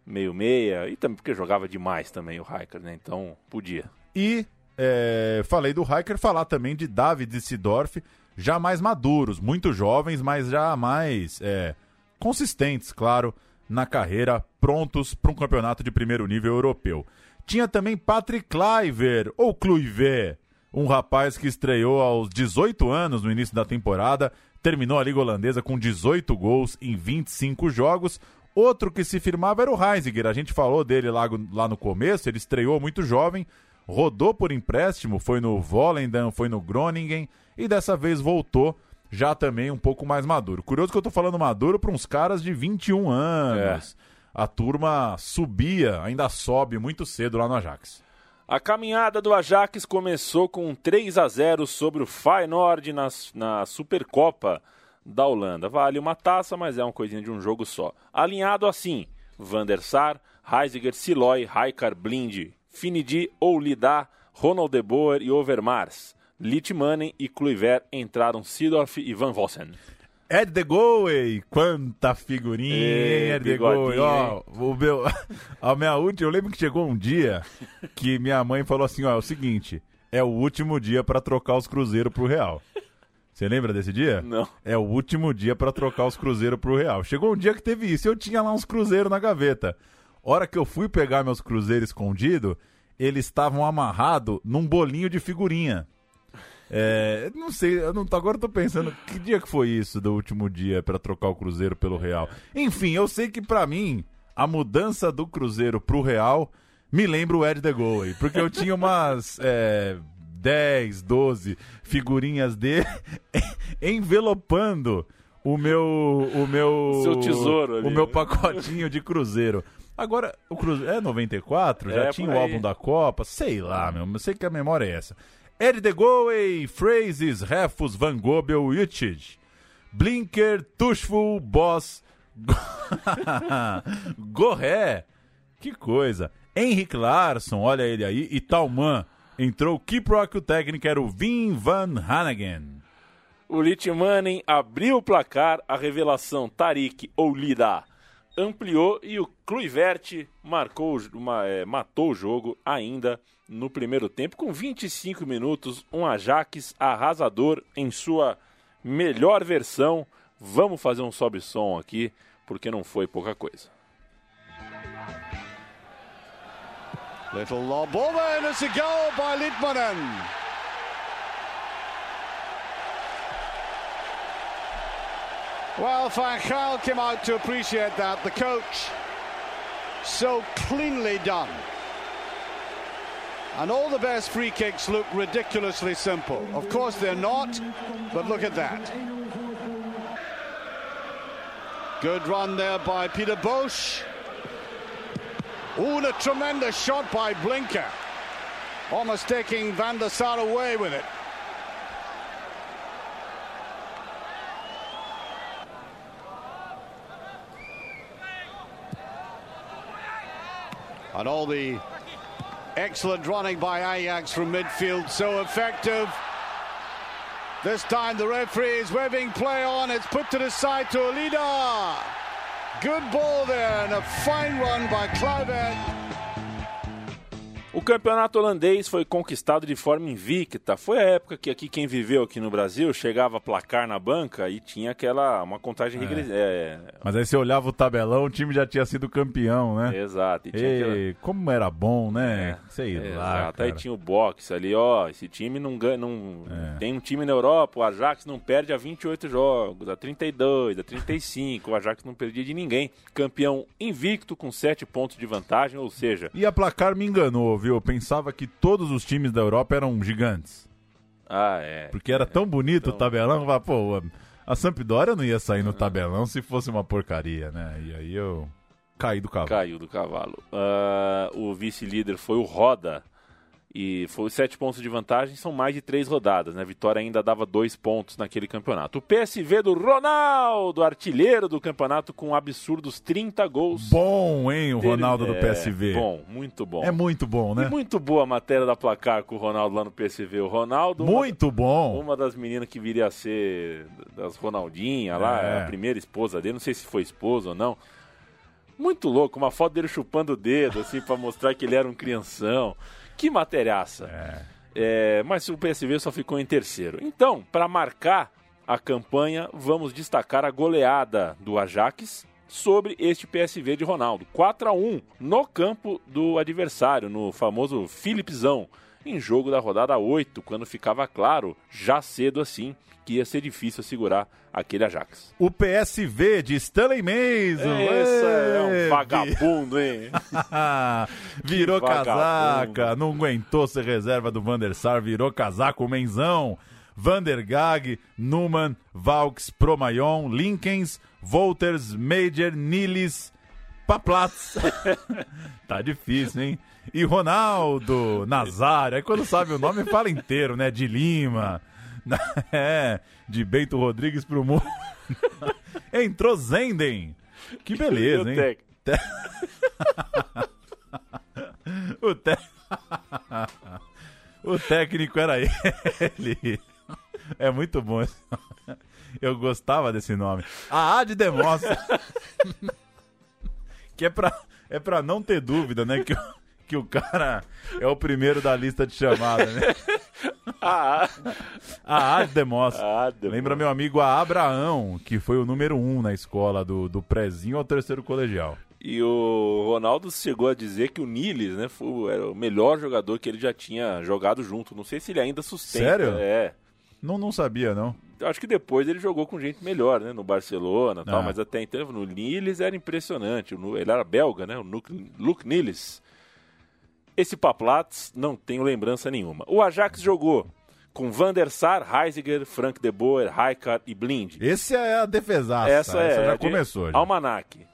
meio meia, e também porque jogava demais também o Raikkonen, né? Então podia. E é, falei do Hiker, falar também de David e Sidorf, já mais maduros, muito jovens, mas já mais é, consistentes, claro, na carreira, prontos para um campeonato de primeiro nível europeu. Tinha também Patrick Kluivert, ou Kluivert, um rapaz que estreou aos 18 anos no início da temporada, terminou a Liga Holandesa com 18 gols em 25 jogos. Outro que se firmava era o Heisiger, a gente falou dele lá, lá no começo, ele estreou muito jovem, rodou por empréstimo, foi no Volendam, foi no Groningen e dessa vez voltou já também um pouco mais maduro. Curioso que eu tô falando maduro para uns caras de 21 anos. A turma subia, ainda sobe muito cedo lá no Ajax. A caminhada do Ajax começou com um 3 a 0 sobre o Feyenoord na, na Supercopa da Holanda. Vale uma taça, mas é uma coisinha de um jogo só. Alinhado assim: Van der Sar, Heisiger, Siloy, Raikar, Blind, Finidi, Oulida, Ronald de Boer e Overmars. Litmanen e Kluivert entraram Sidorf e Van Vossen. Ed de Goey, quanta figurinha, Ê, hein, Ed de bigodinho, Goey. Ó, o meu, [LAUGHS] a minha última, eu lembro que chegou um dia que minha mãe falou assim, ó, é o seguinte, é o último dia pra trocar os cruzeiros pro real. Você lembra desse dia? Não. É o último dia pra trocar os cruzeiros pro real. Chegou um dia que teve isso, eu tinha lá uns cruzeiros na gaveta. Hora que eu fui pegar meus cruzeiros escondidos, eles estavam amarrados num bolinho de figurinha. É, não sei, eu não, agora eu tô pensando que dia que foi isso do último dia pra trocar o Cruzeiro pelo Real. Enfim, eu sei que pra mim a mudança do Cruzeiro pro Real me lembra o Ed de Goey, porque eu tinha umas é, 10, 12 figurinhas dele [LAUGHS] envelopando o meu o meu Seu tesouro ali, o meu né? pacotinho de Cruzeiro. Agora, o Cruzeiro é 94, já É, tinha o álbum da Copa, sei lá, meu, eu sei que a memória é essa. Ed de Goey, Phrases, Refus, Van Gobel, Utich. Blinker, Tushful, Boss, [LAUGHS] Gorré. Que coisa. Henrique Larsson, olha ele aí. E Talman. Entrou o Kiprock, o técnico era o Vin Van Hanagen. O Litmanen abriu o placar, a revelação Tarik Oulida ampliou e o Kluivert marcou, uma, é, matou o jogo ainda no primeiro tempo com 25 minutos, um Ajax arrasador em sua melhor versão. Vamos fazer um sobe-som aqui, porque não foi pouca coisa. Little lob over and it's a goal by Litmanen. Well, Van Gaal came out to appreciate that. The coach, so cleanly done. And all the best free kicks look ridiculously simple. Of course they're not, but look at that. Good run there by Peter Bosch. Ooh, a tremendous shot by Blinker. Almost taking Van der Sar away with it. And all the excellent running by Ajax from midfield, so effective. This time the referee is waving play on. It's put to the side to Alida. Good ball there and a fine run by Kluivert. O campeonato holandês foi conquistado de forma invicta. Foi a época que aqui quem viveu aqui no Brasil chegava a placar na banca e tinha aquela uma contagem É. regressiva. É, Mas aí você olhava o tabelão, o time já tinha sido campeão, né? exato. E tinha Ei, aquela- como era bom, né? Sei lá, Exato. Aí tinha o boxe ali, ó. Esse time não ganha. Não... É. Tem um time na Europa, o Ajax não perde a 28 jogos, a 32, a 35. O Ajax não perdia de ninguém. Campeão invicto com 7 pontos de vantagem, ou seja, E a placar me enganou, Eu pensava que todos os times da Europa eram gigantes. ah, é. Porque era tão bonito o Então- tabelão, eu falava, pô, a- Sampdoria não ia sair no tabelão se fosse uma porcaria, né? E aí eu caí do cavalo. Caiu do cavalo. Ah, o vice-líder foi o Roda. E foi sete pontos de vantagem, são mais de três rodadas, né? Vitória ainda dava dois pontos naquele campeonato. O PSV do Ronaldo, artilheiro do campeonato, com absurdos 30 gols. Bom, hein, o Ronaldo do é, PSV. Bom, muito bom. É muito bom, E né? muito boa a matéria da placar com o Ronaldo lá no PSV. O Ronaldo, uma- Muito bom. uma das meninas que viria a ser das Ronaldinha lá, É. a primeira esposa dele, não sei se foi esposa ou não. Muito louco, uma foto dele chupando o dedo, assim, pra mostrar que ele era um crianção. Que materiaça. É, mas o PSV só ficou em terceiro. Então, para marcar a campanha, vamos destacar a goleada do Ajax sobre este PSV de Ronaldo. 4 a 1 no campo do adversário, no famoso Filipzão, em jogo da rodada 8, quando ficava claro, já cedo assim, que ia ser difícil segurar aquele Ajax. O PSV de Stanley Mason. Esse é um vagabundo, hein? [LAUGHS] virou vagabundo. casaca, não aguentou ser reserva do Van der Sar, virou casaco, menzão. Van der Gag, Numan, Valks, Promayon, Linkens, Wolters, Major, Nilis, Paplatz. [LAUGHS] tá difícil, hein? E Ronaldo, Nazário. Aí quando sabe o nome, fala inteiro, né? De Lima. [LAUGHS] É, de Bento Rodrigues pro mundo. [LAUGHS] Entrou Zenden. Que beleza, hein? [LAUGHS] O, te... o técnico era ele. É muito bom. Eu gostava desse nome. A Ad Demos. que é pra, é pra não ter dúvida, né? Que, o- que o cara é o primeiro da lista de chamada, né? [LAUGHS] Ah, A Ad Demos. Deus. Lembra meu amigo Abraão, que foi o número um na escola, do, do prézinho ao terceiro colegial. E o Ronaldo chegou a dizer que o Niles, né, foi, era o melhor jogador que ele já tinha jogado junto. Não sei se ele ainda sustenta. Sério? É. Não, não sabia, não. Eu Acho que depois ele jogou com gente melhor, né? No Barcelona e tal, Ah. mas até então no Niles era impressionante. Ele era belga, né? O Luke, Luke Niles. Esse Paplatz não tenho lembrança nenhuma. O Ajax jogou com Van der Sar, Heisiger, Frank de Boer, Rijkaard e Blind. Esse é a defesaça. Essa é já começou. Já. Almanac.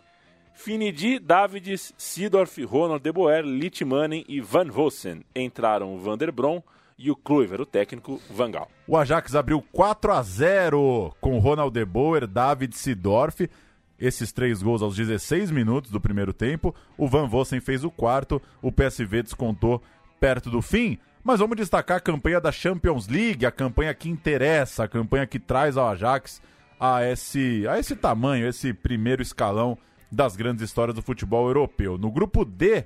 Finidi, Davids, Sidorf, Ronald de Boer, Litmanen e Van Vossen. Entraram o Van der Brom e o Kluivert, o técnico Van Gaal. O Ajax abriu 4 a 0 com Ronald de Boer, David Sidorf. Esses três gols aos 16 minutos do primeiro tempo. O Van Vossen fez o quarto. O PSV descontou perto do fim. Mas vamos destacar a campanha da Champions League, a campanha que interessa, a campanha que traz ao Ajax a esse, a esse tamanho, esse primeiro escalão das grandes histórias do futebol europeu. No grupo D,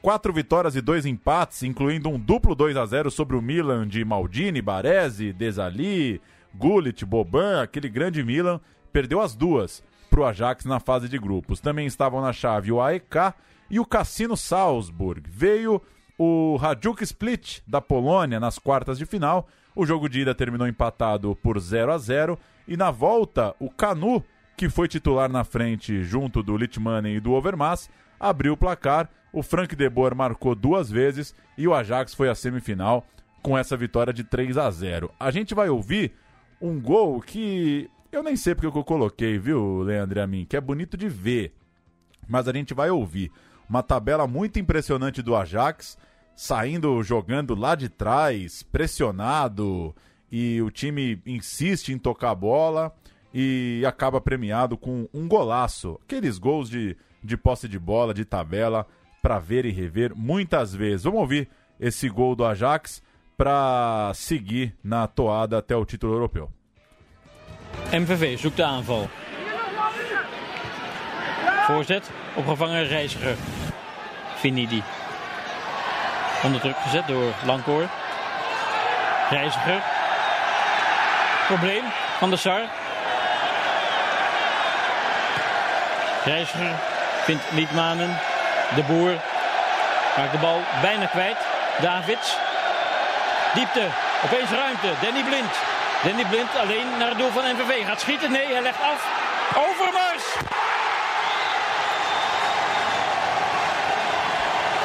Quatro vitórias e dois empates, incluindo um duplo 2 a 0 sobre o Milan de Maldini, Baresi, Desali, Gullit, Boban, aquele grande Milan, perdeu as duas para o Ajax na fase de grupos. Também estavam na chave o AEK e o Cassino Salzburg. Veio o Hajduk Split da Polônia nas quartas de final. O jogo de ida terminou empatado por 0 a 0 e na volta o Canu, que foi titular na frente junto do Litmanen e do Overmars, abriu o placar. O Frank de Boer marcou duas vezes e o Ajax foi à semifinal com essa vitória de 3 a 0. A gente vai ouvir um gol que eu nem sei porque que eu coloquei, viu, Leandro e a mim, que é bonito de ver, mas a gente vai ouvir uma tabela muito impressionante do Ajax, saindo jogando lá de trás, pressionado, e o time insiste em tocar a bola e acaba premiado com um golaço. Aqueles gols de, de posse de bola, de tabela, para ver e rever muitas vezes. Vamos ouvir esse gol do Ajax para seguir na toada até o título europeu. MVV zoekt de aanval. Voorzet, opgevangen Reiziger. Finidi. Onder druk gezet door Lankoor. Reiziger. Probleem van de Sar. Reiziger vindt Liedmanen. De Boer maakt de bal bijna kwijt. Davids. Diepte. Opeens ruimte. Danny Blind. Danny Blind alleen naar het doel van NVV. Gaat schieten. Nee, hij legt af. Overmars.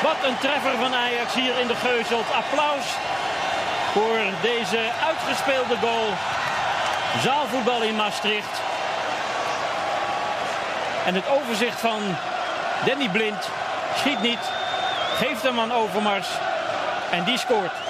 Wat een treffer van Ajax hier in de Geuzelt. Applaus voor deze uitgespeelde goal. Zaalvoetbal in Maastricht. En het overzicht van Danny Blind schiet niet. Geeft hem aan Overmars. En die scoort.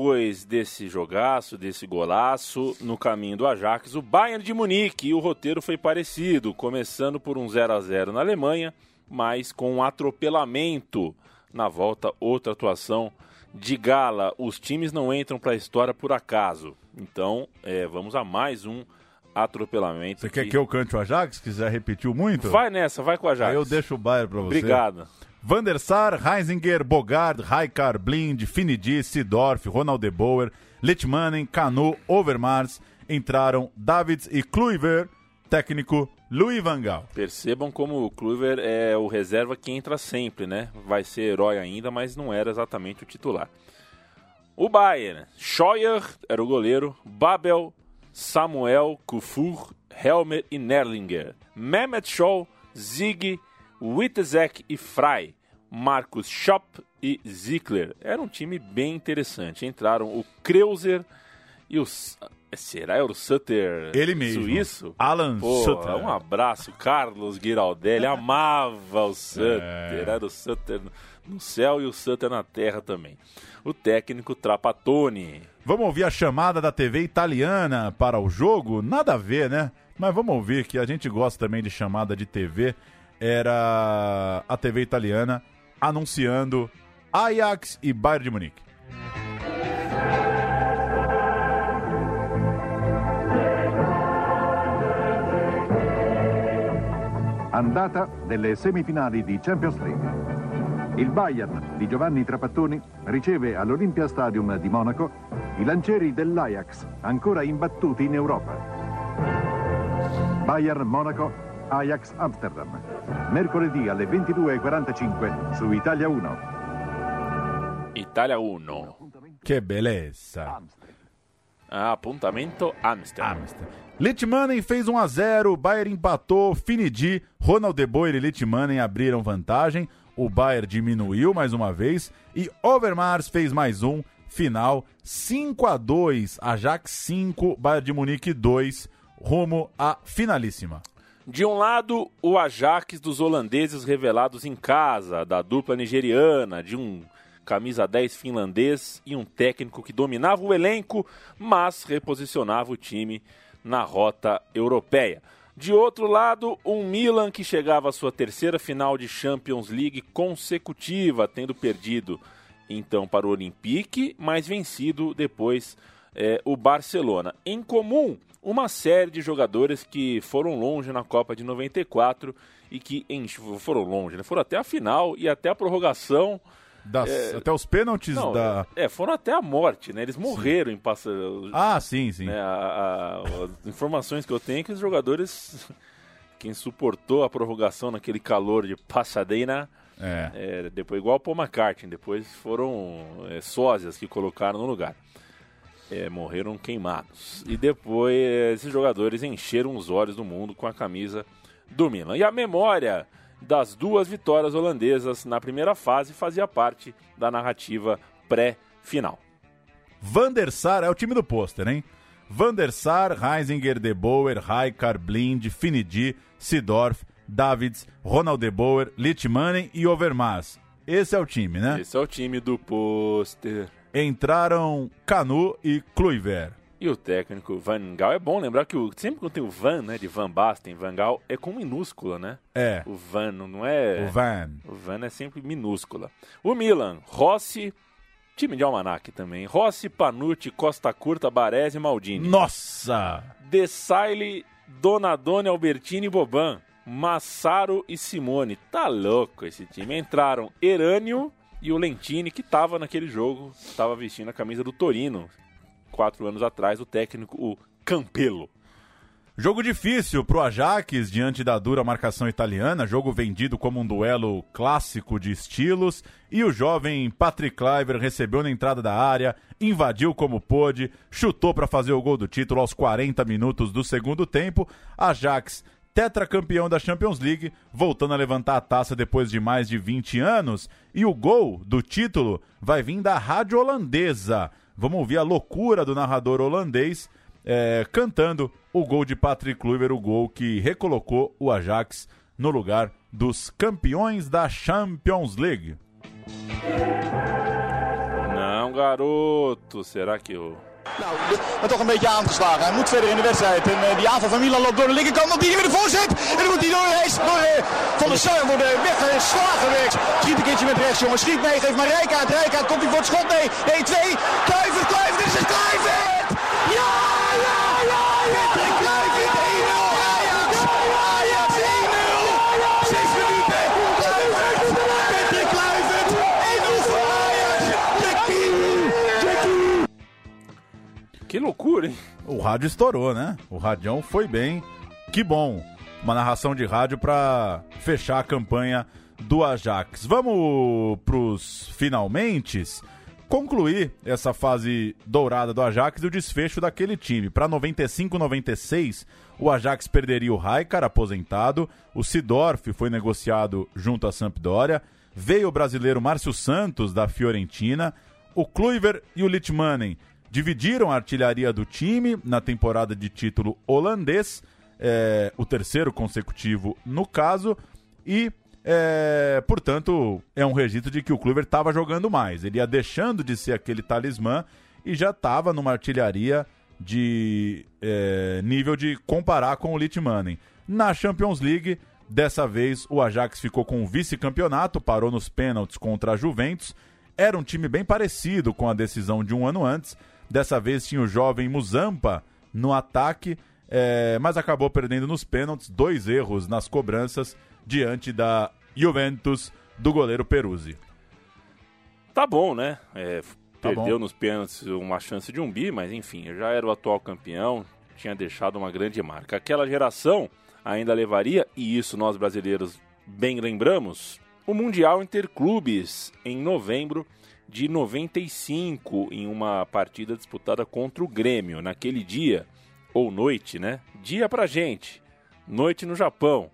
Depois desse jogaço, desse golaço, no caminho do Ajax, o Bayern de Munique. E o roteiro foi parecido, começando por um 0 a 0 na Alemanha, mas com um atropelamento na volta, outra atuação de gala. Os times não entram para a história por acaso. Então, é, vamos a mais um atropelamento. Você quer que eu cante o Ajax? Se quiser repetir muito? Vai nessa, vai com o Ajax. Aí eu deixo o Bayern para você. Obrigado. Van Sar, Heisinger, Bogard, Raikar, Blind, Finidi, Sidorf, Ronald de Boer, Littmannen, Canu, Overmars, entraram Davids e Kluivert, técnico Louis Van Gaal. Percebam como o Kluivert é o reserva que entra sempre, né? Vai ser herói ainda, mas não era exatamente o titular. O Bayern, Scheuer era o goleiro, Babel, Samuel, Kufur, Helmer e Nerlinger. Mehmet Scholl, Zig, Witzek e Frey, Marcus Schopp e Zickler. Era um time bem interessante. Entraram o Kreuzer e o... Será é o Sutter Ele mesmo. suíço? Alan Pô, Sutter. Um abraço, Carlos Giraldelli. [LAUGHS] Amava o Sutter. Era o Sutter no céu e o Sutter na terra também. O técnico Trapatone. Vamos ouvir a chamada da TV italiana para o jogo? Nada a ver, né? Mas vamos ouvir que a gente gosta também de chamada de TV. Era a TV italiana anunciando Ajax e Bayern de Munique. Andata delle semifinali di Champions League. Il Bayern di Giovanni Trapattoni riceve all'Olympia Stadium di Monaco i lancieri dell'Ajax, ancora imbattuti in Europa. Bayern Monaco, Ajax Amsterdam. Mercoledì alle 22.45 su Italia 1. Italia 1. Que beleza. Ah, apontamento Amsterdam. Litmanen fez 1 a 0 o Bayern empatou, Finidi, Ronald de Boer e Litmanen abriram vantagem, o Bayern diminuiu mais uma vez e Overmars fez mais um, final 5 a 2 Ajax 5, Bayern de Munique 2, rumo à finalíssima. De um lado, o Ajax dos holandeses revelados em casa, da dupla nigeriana, de um camisa 10 finlandês e um técnico que dominava o elenco, mas reposicionava o time na rota europeia. De outro lado, um Milan que chegava à sua terceira final de Champions League consecutiva, tendo perdido então para o Olympique, mas vencido depois é, o Barcelona. Em comum, uma série de jogadores que foram longe na Copa de 94 e que em, foram longe, né? foram até a final e até a prorrogação. Das, é, até os pênaltis não, da. É, foram até a morte, né? Eles morreram sim. em passa. Ah, sim, sim. Né? A, a, as informações que eu tenho é que os jogadores. Quem suportou a prorrogação naquele calor de Pasadena. É. é depois, igual o Paul McCartney, depois foram é, sósias que colocaram no lugar. É, morreram queimados. E depois esses jogadores encheram os olhos do mundo com a camisa do Milan. E a memória das duas vitórias holandesas na primeira fase fazia parte da narrativa pré-final. Van der Sar é o time do pôster, hein? Van der Sar, Heisinger, De Boer, Raikar, Blind, Finidi, Sidorf, Davids, Ronald De Boer, Litmanen e Overmars. Esse é o time, né? Esse é o time do pôster. Entraram Canu e Kluivert. E o técnico Van Gaal é bom lembrar que o, sempre quando tem o Van, né, de Van Basten, Van Gaal é com minúscula, né? É. O Van não é. O Van. O Van é sempre minúscula. O Milan, Rossi, time de almanac também. Rossi, Panucci, Costa Curta, Baresi e Maldini. Nossa! De Saile, Donadoni, Albertini e Boban. Massaro e Simone. Tá louco esse time. Entraram Erânio e o Lentini, que tava naquele jogo, tava vestindo a camisa do Torino. Quatro anos atrás, o técnico, o Campelo. Jogo difícil pro Ajax diante da dura marcação italiana, jogo vendido como um duelo clássico de estilos, e o jovem Patrick Kluivert recebeu na entrada da área, invadiu como pôde, chutou para fazer o gol do título aos 40 minutos do segundo tempo. Ajax tetracampeão da Champions League, voltando a levantar a taça depois de mais de 20 anos, e o gol do título vai vir da rádio holandesa. Vamos ouvir a loucura do narrador holandês é, cantando o gol de Patrick Kluivert, o gol que recolocou o Ajax no lugar dos campeões da Champions League. Não, garoto. Será que o. Nou, maar toch een beetje aangeslagen. Hij moet verder in de wedstrijd. En uh, die aanval van Milan loopt door de linkerkant. Op die weer de voorzet. En dan moet hij door, reis, door uh, Van der Sar worden weggeslagen. Rechts. Schiet een keertje met rechts, jongen. Schiet mee. Geef maar Rijkaard. Rijkaard komt hij voor het schot. Nee, 1-2. Kluivert, Kluivert. Dit is het Kluivert. Que loucura, hein? O rádio estourou, né? O radião foi bem. Que bom. Uma narração de rádio para fechar a campanha do Ajax. Vamos pros finalmente concluir essa fase dourada do Ajax e o desfecho daquele time. Para 95-96, o Ajax perderia o Raikar, aposentado, o Sidorf foi negociado junto à Sampdoria, veio o brasileiro Márcio Santos, da Fiorentina, o Kluivert e o Litmanen dividiram a artilharia do time na temporada de título holandês, é, o terceiro consecutivo no caso, e é, portanto, é um registro de que o Kluivert estava jogando mais. Ele ia deixando de ser aquele talismã e já estava numa artilharia de é, nível de comparar com o Litmanen. Na Champions League, dessa vez o Ajax ficou com o vice-campeonato, parou nos pênaltis contra a Juventus. Era um time bem parecido com a decisão de um ano antes. Dessa vez tinha o jovem Muzampa no ataque, é, mas acabou perdendo nos pênaltis, dois erros nas cobranças diante da Juventus do goleiro Peruzzi. Tá bom, né? É, Tá perdeu bom. nos pênaltis uma chance de um bi, mas enfim, já era o atual campeão, tinha deixado uma grande marca. Aquela geração ainda levaria, e isso nós brasileiros bem lembramos, o Mundial Interclubes em novembro de 95, em uma partida disputada contra o Grêmio. Naquele dia, ou noite, né? Dia pra gente, noite no Japão.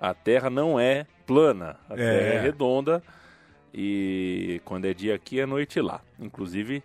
A terra não é plana, a É. terra é redonda. E quando é dia aqui, é noite lá. Inclusive,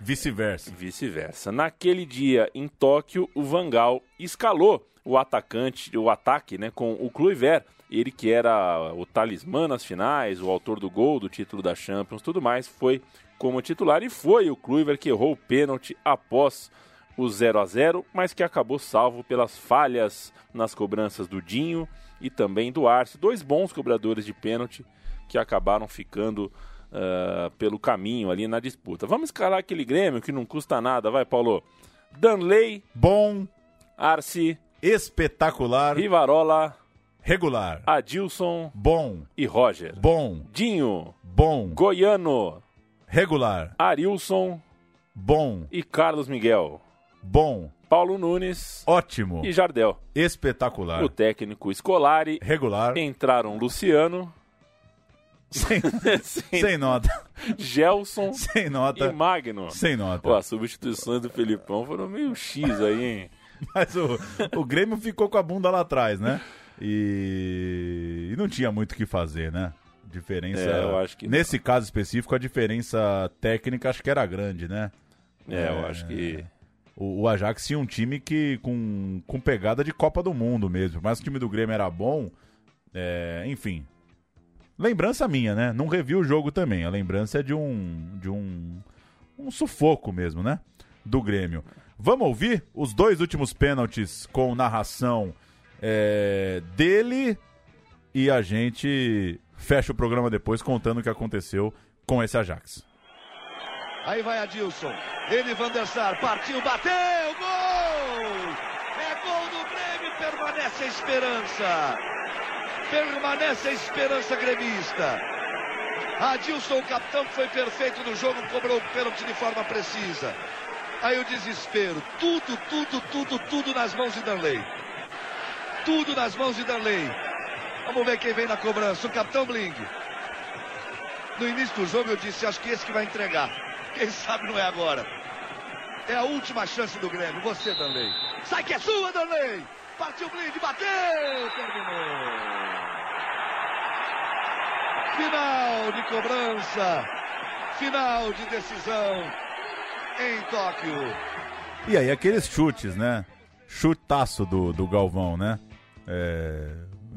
vice-versa. Vice-versa. Naquele dia em Tóquio, o Vangal escalou o atacante, o ataque, né, com o Kluivert, ele que era o talismã nas finais, o autor do gol do título da Champions, tudo mais, foi como titular e foi o Kluivert que errou o pênalti após o 0 a 0, mas que acabou salvo pelas falhas nas cobranças do Dinho e também do Arce, dois bons cobradores de pênalti que acabaram ficando ah, pelo caminho ali na disputa. Vamos escalar aquele Grêmio que não custa nada, vai Paulo. Danley, bom, Arce, espetacular, Rivarola, regular, Adilson, bom, e Roger. bom, Dinho, bom, Goiano, regular, Arilson bom, e Carlos Miguel. bom, Paulo Nunes ótimo, e Jardel. espetacular, O técnico Scolari. regular, Entraram Luciano, [LAUGHS] sem, sem nota, Gelson sem e nota, Magno. sem nota. Pô, as substituições do Felipão foram meio X aí, hein? Mas o, o Grêmio ficou com a bunda lá atrás, né? E, e não tinha muito o que fazer, né? Diferença. É, eu acho que Nesse caso específico, a diferença técnica acho que era grande, né? É, eu acho que. O, o Ajax tinha um time que com, com pegada de Copa do Mundo mesmo. Mas o time do Grêmio era bom. é, enfim. Lembrança minha, né? Não revi o jogo também. A lembrança é de um. de um. um sufoco mesmo, né? Do Grêmio. Vamos ouvir os dois últimos pênaltis com narração é, dele e a gente fecha o programa depois contando o que aconteceu com esse Ajax. Aí vai Adilson. Ele, Van der Sar, partiu, bateu, gol! É gol do Grêmio, permanece a esperança. Permanece a esperança gremista. Adilson, o capitão foi perfeito no jogo, cobrou o pênalti de forma precisa. Aí o desespero. Tudo, tudo, tudo, tudo nas mãos de Danley. Tudo nas mãos de Danley. Vamos ver quem vem na cobrança. O capitão Bling. No início do jogo eu disse, acho que esse que vai entregar. Quem sabe não é agora. É a última chance do Grêmio. Você, Danley. Sai que é sua, Danley. Partiu Bling, bateu, terminou. Final de cobrança. Final de decisão em Tóquio. E aí, aqueles chutes, né? Chutaço do, do Galvão, né? É,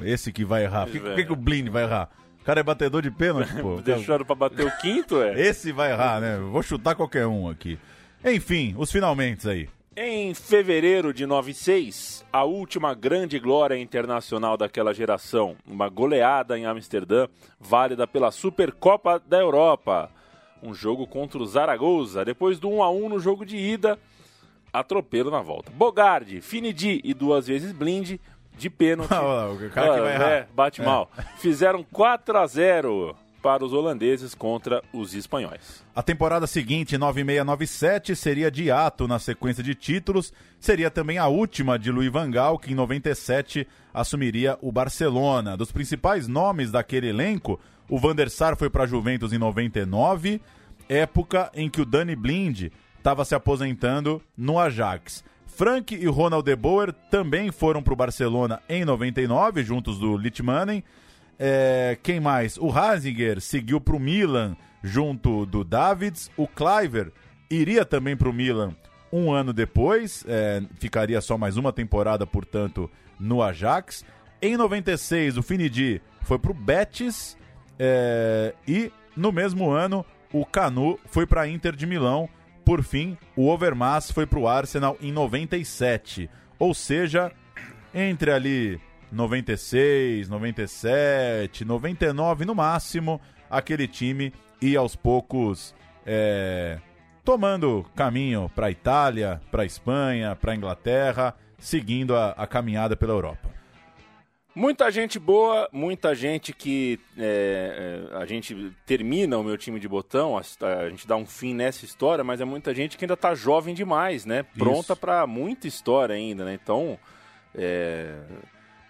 esse que vai errar. Por que, por que, que o Blind vai errar? O cara é batedor de pênalti, pô. [LAUGHS] Deixaram pra bater o quinto, é? Esse vai errar, né? Vou chutar qualquer um aqui. Enfim, os finalmente aí. Em fevereiro de 96, a última grande glória internacional daquela geração, uma goleada em Amsterdã, válida pela Supercopa da Europa. Um jogo contra o Zaragoza, depois do 1 a 1 no jogo de ida, atropelo na volta. Bogardi, Finidi e duas vezes Blind de pênalti. [LAUGHS] o cara que vai errar. É, bate É. mal. Fizeram 4 a 0 para os holandeses contra os espanhóis. A temporada seguinte, 9697, seria de ato na sequência de títulos. Seria também a última de Louis Van Gaal, que em 97 assumiria o Barcelona. Dos principais nomes daquele elenco, o Van der Sar foi para a Juventus em 99, época em que o Danny Blind estava se aposentando no Ajax. Frank e Ronald de Boer também foram para o Barcelona em 99, juntos do Litmanen. É, quem mais? O Hasinger seguiu para o Milan junto do Davids. O Cliver iria também para o Milan um ano depois. é, ficaria só mais uma temporada, portanto, no Ajax. Em 96, o Finidi foi para o Betis. é, e no mesmo ano, o Canu foi para a Inter de Milão. Por fim, o Overmars foi para o Arsenal em 97. Ou seja, entre ali 96, 97, 99 no máximo, aquele time ia aos poucos é, tomando caminho para a Itália, para a Espanha, para a Inglaterra, seguindo a, a caminhada pela Europa. Muita gente boa, muita gente que é, é, a gente termina o meu time de botão, a, a gente dá um fim nessa história, mas é muita gente que ainda tá jovem demais, né? Pronta para muita história ainda, né? Então, é,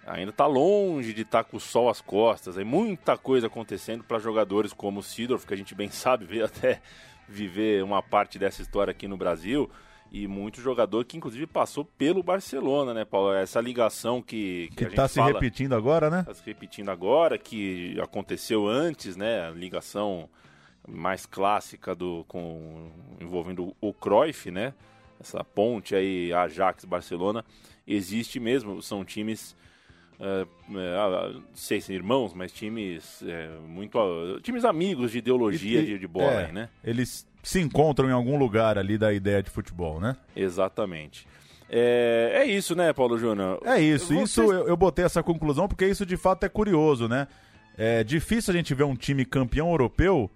ainda tá longe de estar com o sol às costas. Tem muita coisa acontecendo para jogadores como o Sidorf, que a gente bem [LAUGHS] sabe, veio até viver uma parte dessa história aqui no Brasil e muito jogador que inclusive passou pelo Barcelona, né, Paulo? Essa ligação que, que, Que a gente está se fala, repetindo agora, né? Tá se repetindo agora, que aconteceu antes, né? A ligação mais clássica do com envolvendo o Cruyff, né? Essa ponte aí Ajax-Barcelona existe mesmo, são times é, não sei se irmãos, mas times é, muito times amigos de ideologia E- de, de bola, é, aí, né? Eles se encontram em algum lugar ali da ideia de futebol, né? Exatamente. É, é isso, né, Paulo Júnior? É isso, isso eu, eu botei essa conclusão porque isso de fato é curioso, né? É difícil a gente ver um time campeão europeu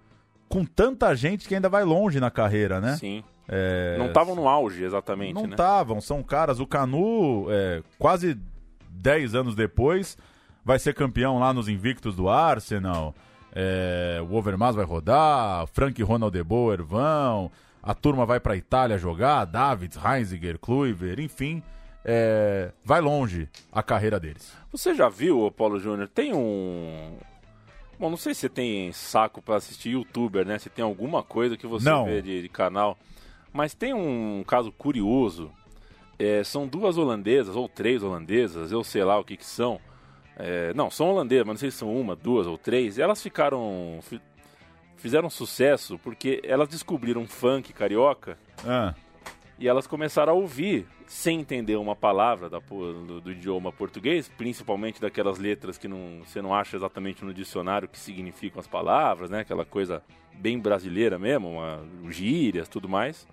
com tanta gente que ainda vai longe na carreira, né? Sim. É, Não estavam no auge, exatamente, Não né? estavam, são caras. O Canu, é, quase 10 anos depois, vai ser campeão lá nos invictos do Arsenal. É, o Overmars vai rodar, Frank e Ronald de Boer vão, a turma vai pra Itália jogar, Davids, Heinziger, Kluivert, enfim, é, vai longe a carreira deles. Você já viu, Paulo Júnior? Tem um. Bom, não sei se você tem saco pra assistir youtuber, né? Se tem alguma coisa que você Não. vê de, de canal. Mas tem um caso curioso. É, são duas holandesas, ou três holandesas, eu sei lá o que que são. É, não, são holandesas, mas não sei se são uma, duas ou três. Elas ficaram. fi- fizeram sucesso porque elas descobriram funk carioca. Ah. E elas começaram a ouvir, sem entender uma palavra da, do, do, idioma português, principalmente daquelas letras que não, você não acha exatamente no dicionário que significam as palavras, né? Aquela coisa bem brasileira mesmo, uma, gírias, tudo mais.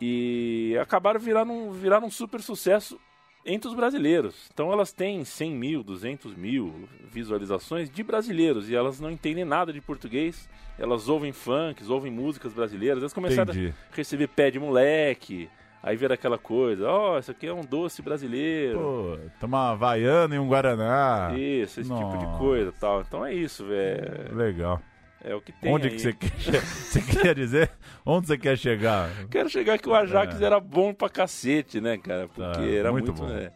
E acabaram virando, virando um super sucesso entre os brasileiros. Então elas têm 100 mil, 200 mil visualizações de brasileiros e elas não entendem nada de português. Elas ouvem funk, ouvem músicas brasileiras. Elas começaram Entendi. a receber pé de moleque. Aí vira aquela coisa, ó, oh, isso aqui é um doce brasileiro. Pô, toma Havaiana e um Guaraná. Isso, esse Nossa. tipo de coisa tal. Então é isso, velho. Legal. É o que tem Onde aí. que você [LAUGHS] quer, você quer dizer? Onde você quer chegar? Quero chegar que o Ajax É. era bom pra cacete, né, cara? Porque Tá, era muito muito, bom. né,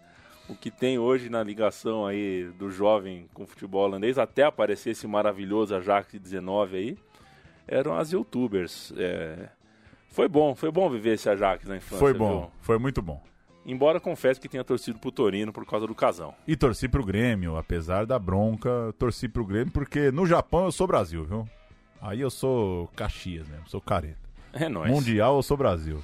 o que tem hoje na ligação aí do jovem com o futebol holandês, até aparecer esse maravilhoso Ajax de 19 aí, eram as youtubers. É, Foi bom, foi bom viver esse Ajax na infância. Foi bom, viu? foi muito bom. Embora confesse que tenha torcido pro Torino por causa do casão. E torci pro Grêmio, apesar da bronca, torci pro Grêmio porque no Japão eu sou Brasil, viu? Aí eu sou Caxias mesmo, sou careta. É nóis. Mundial eu sou Brasil.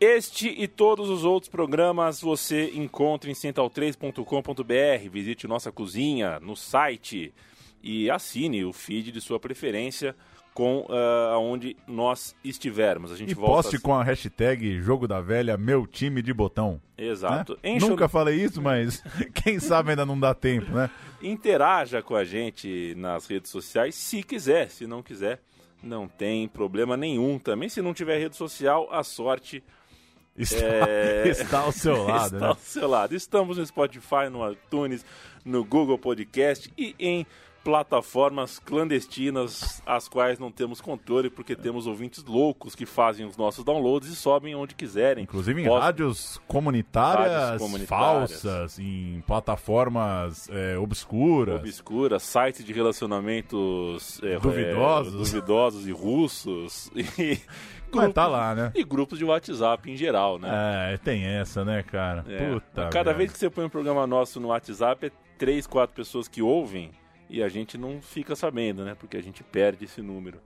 Este e todos os outros programas você encontra em central3.com.br. Visite nossa cozinha no site e assine o feed de sua preferência com aonde nós estivermos. A gente E volta poste com a hashtag Jogo da Velha, meu time de botão. Exato. Né? Encha o- Nunca falei isso, mas [LAUGHS] quem sabe ainda não dá tempo, né? Interaja com a gente nas redes sociais, se quiser. Se não quiser, não tem problema nenhum também. Se não tiver rede social, a sorte Está- é- [LAUGHS] está ao seu [LAUGHS] lado, está né? ao seu lado. Estamos no Spotify, no iTunes, no Google Podcast e em plataformas clandestinas, as quais não temos controle, porque temos ouvintes loucos que fazem os nossos downloads e sobem onde quiserem. Inclusive em rádios comunitárias, Rádios comunitárias. falsas, em plataformas é, obscuras. obscuras, sites de relacionamentos é, Duvidosos. é, duvidosos e russos [LAUGHS] e Mas tá lá, né? e grupos de WhatsApp em geral, né? É, tem essa, né, cara? É. Puta. Cada merda. vez que você põe um programa nosso no WhatsApp, é três, quatro pessoas que ouvem e a gente não fica sabendo, né? Porque a gente perde esse número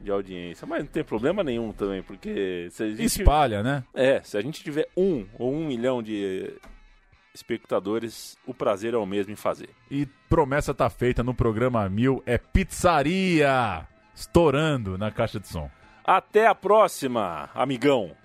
de audiência. Mas não tem problema nenhum também, porque se a gente... Espalha, né? É, se a gente tiver um ou um milhão de espectadores, o prazer é o mesmo em fazer. E promessa tá feita no programa Mil é pizzaria! Estourando na caixa de som. Até a próxima, amigão!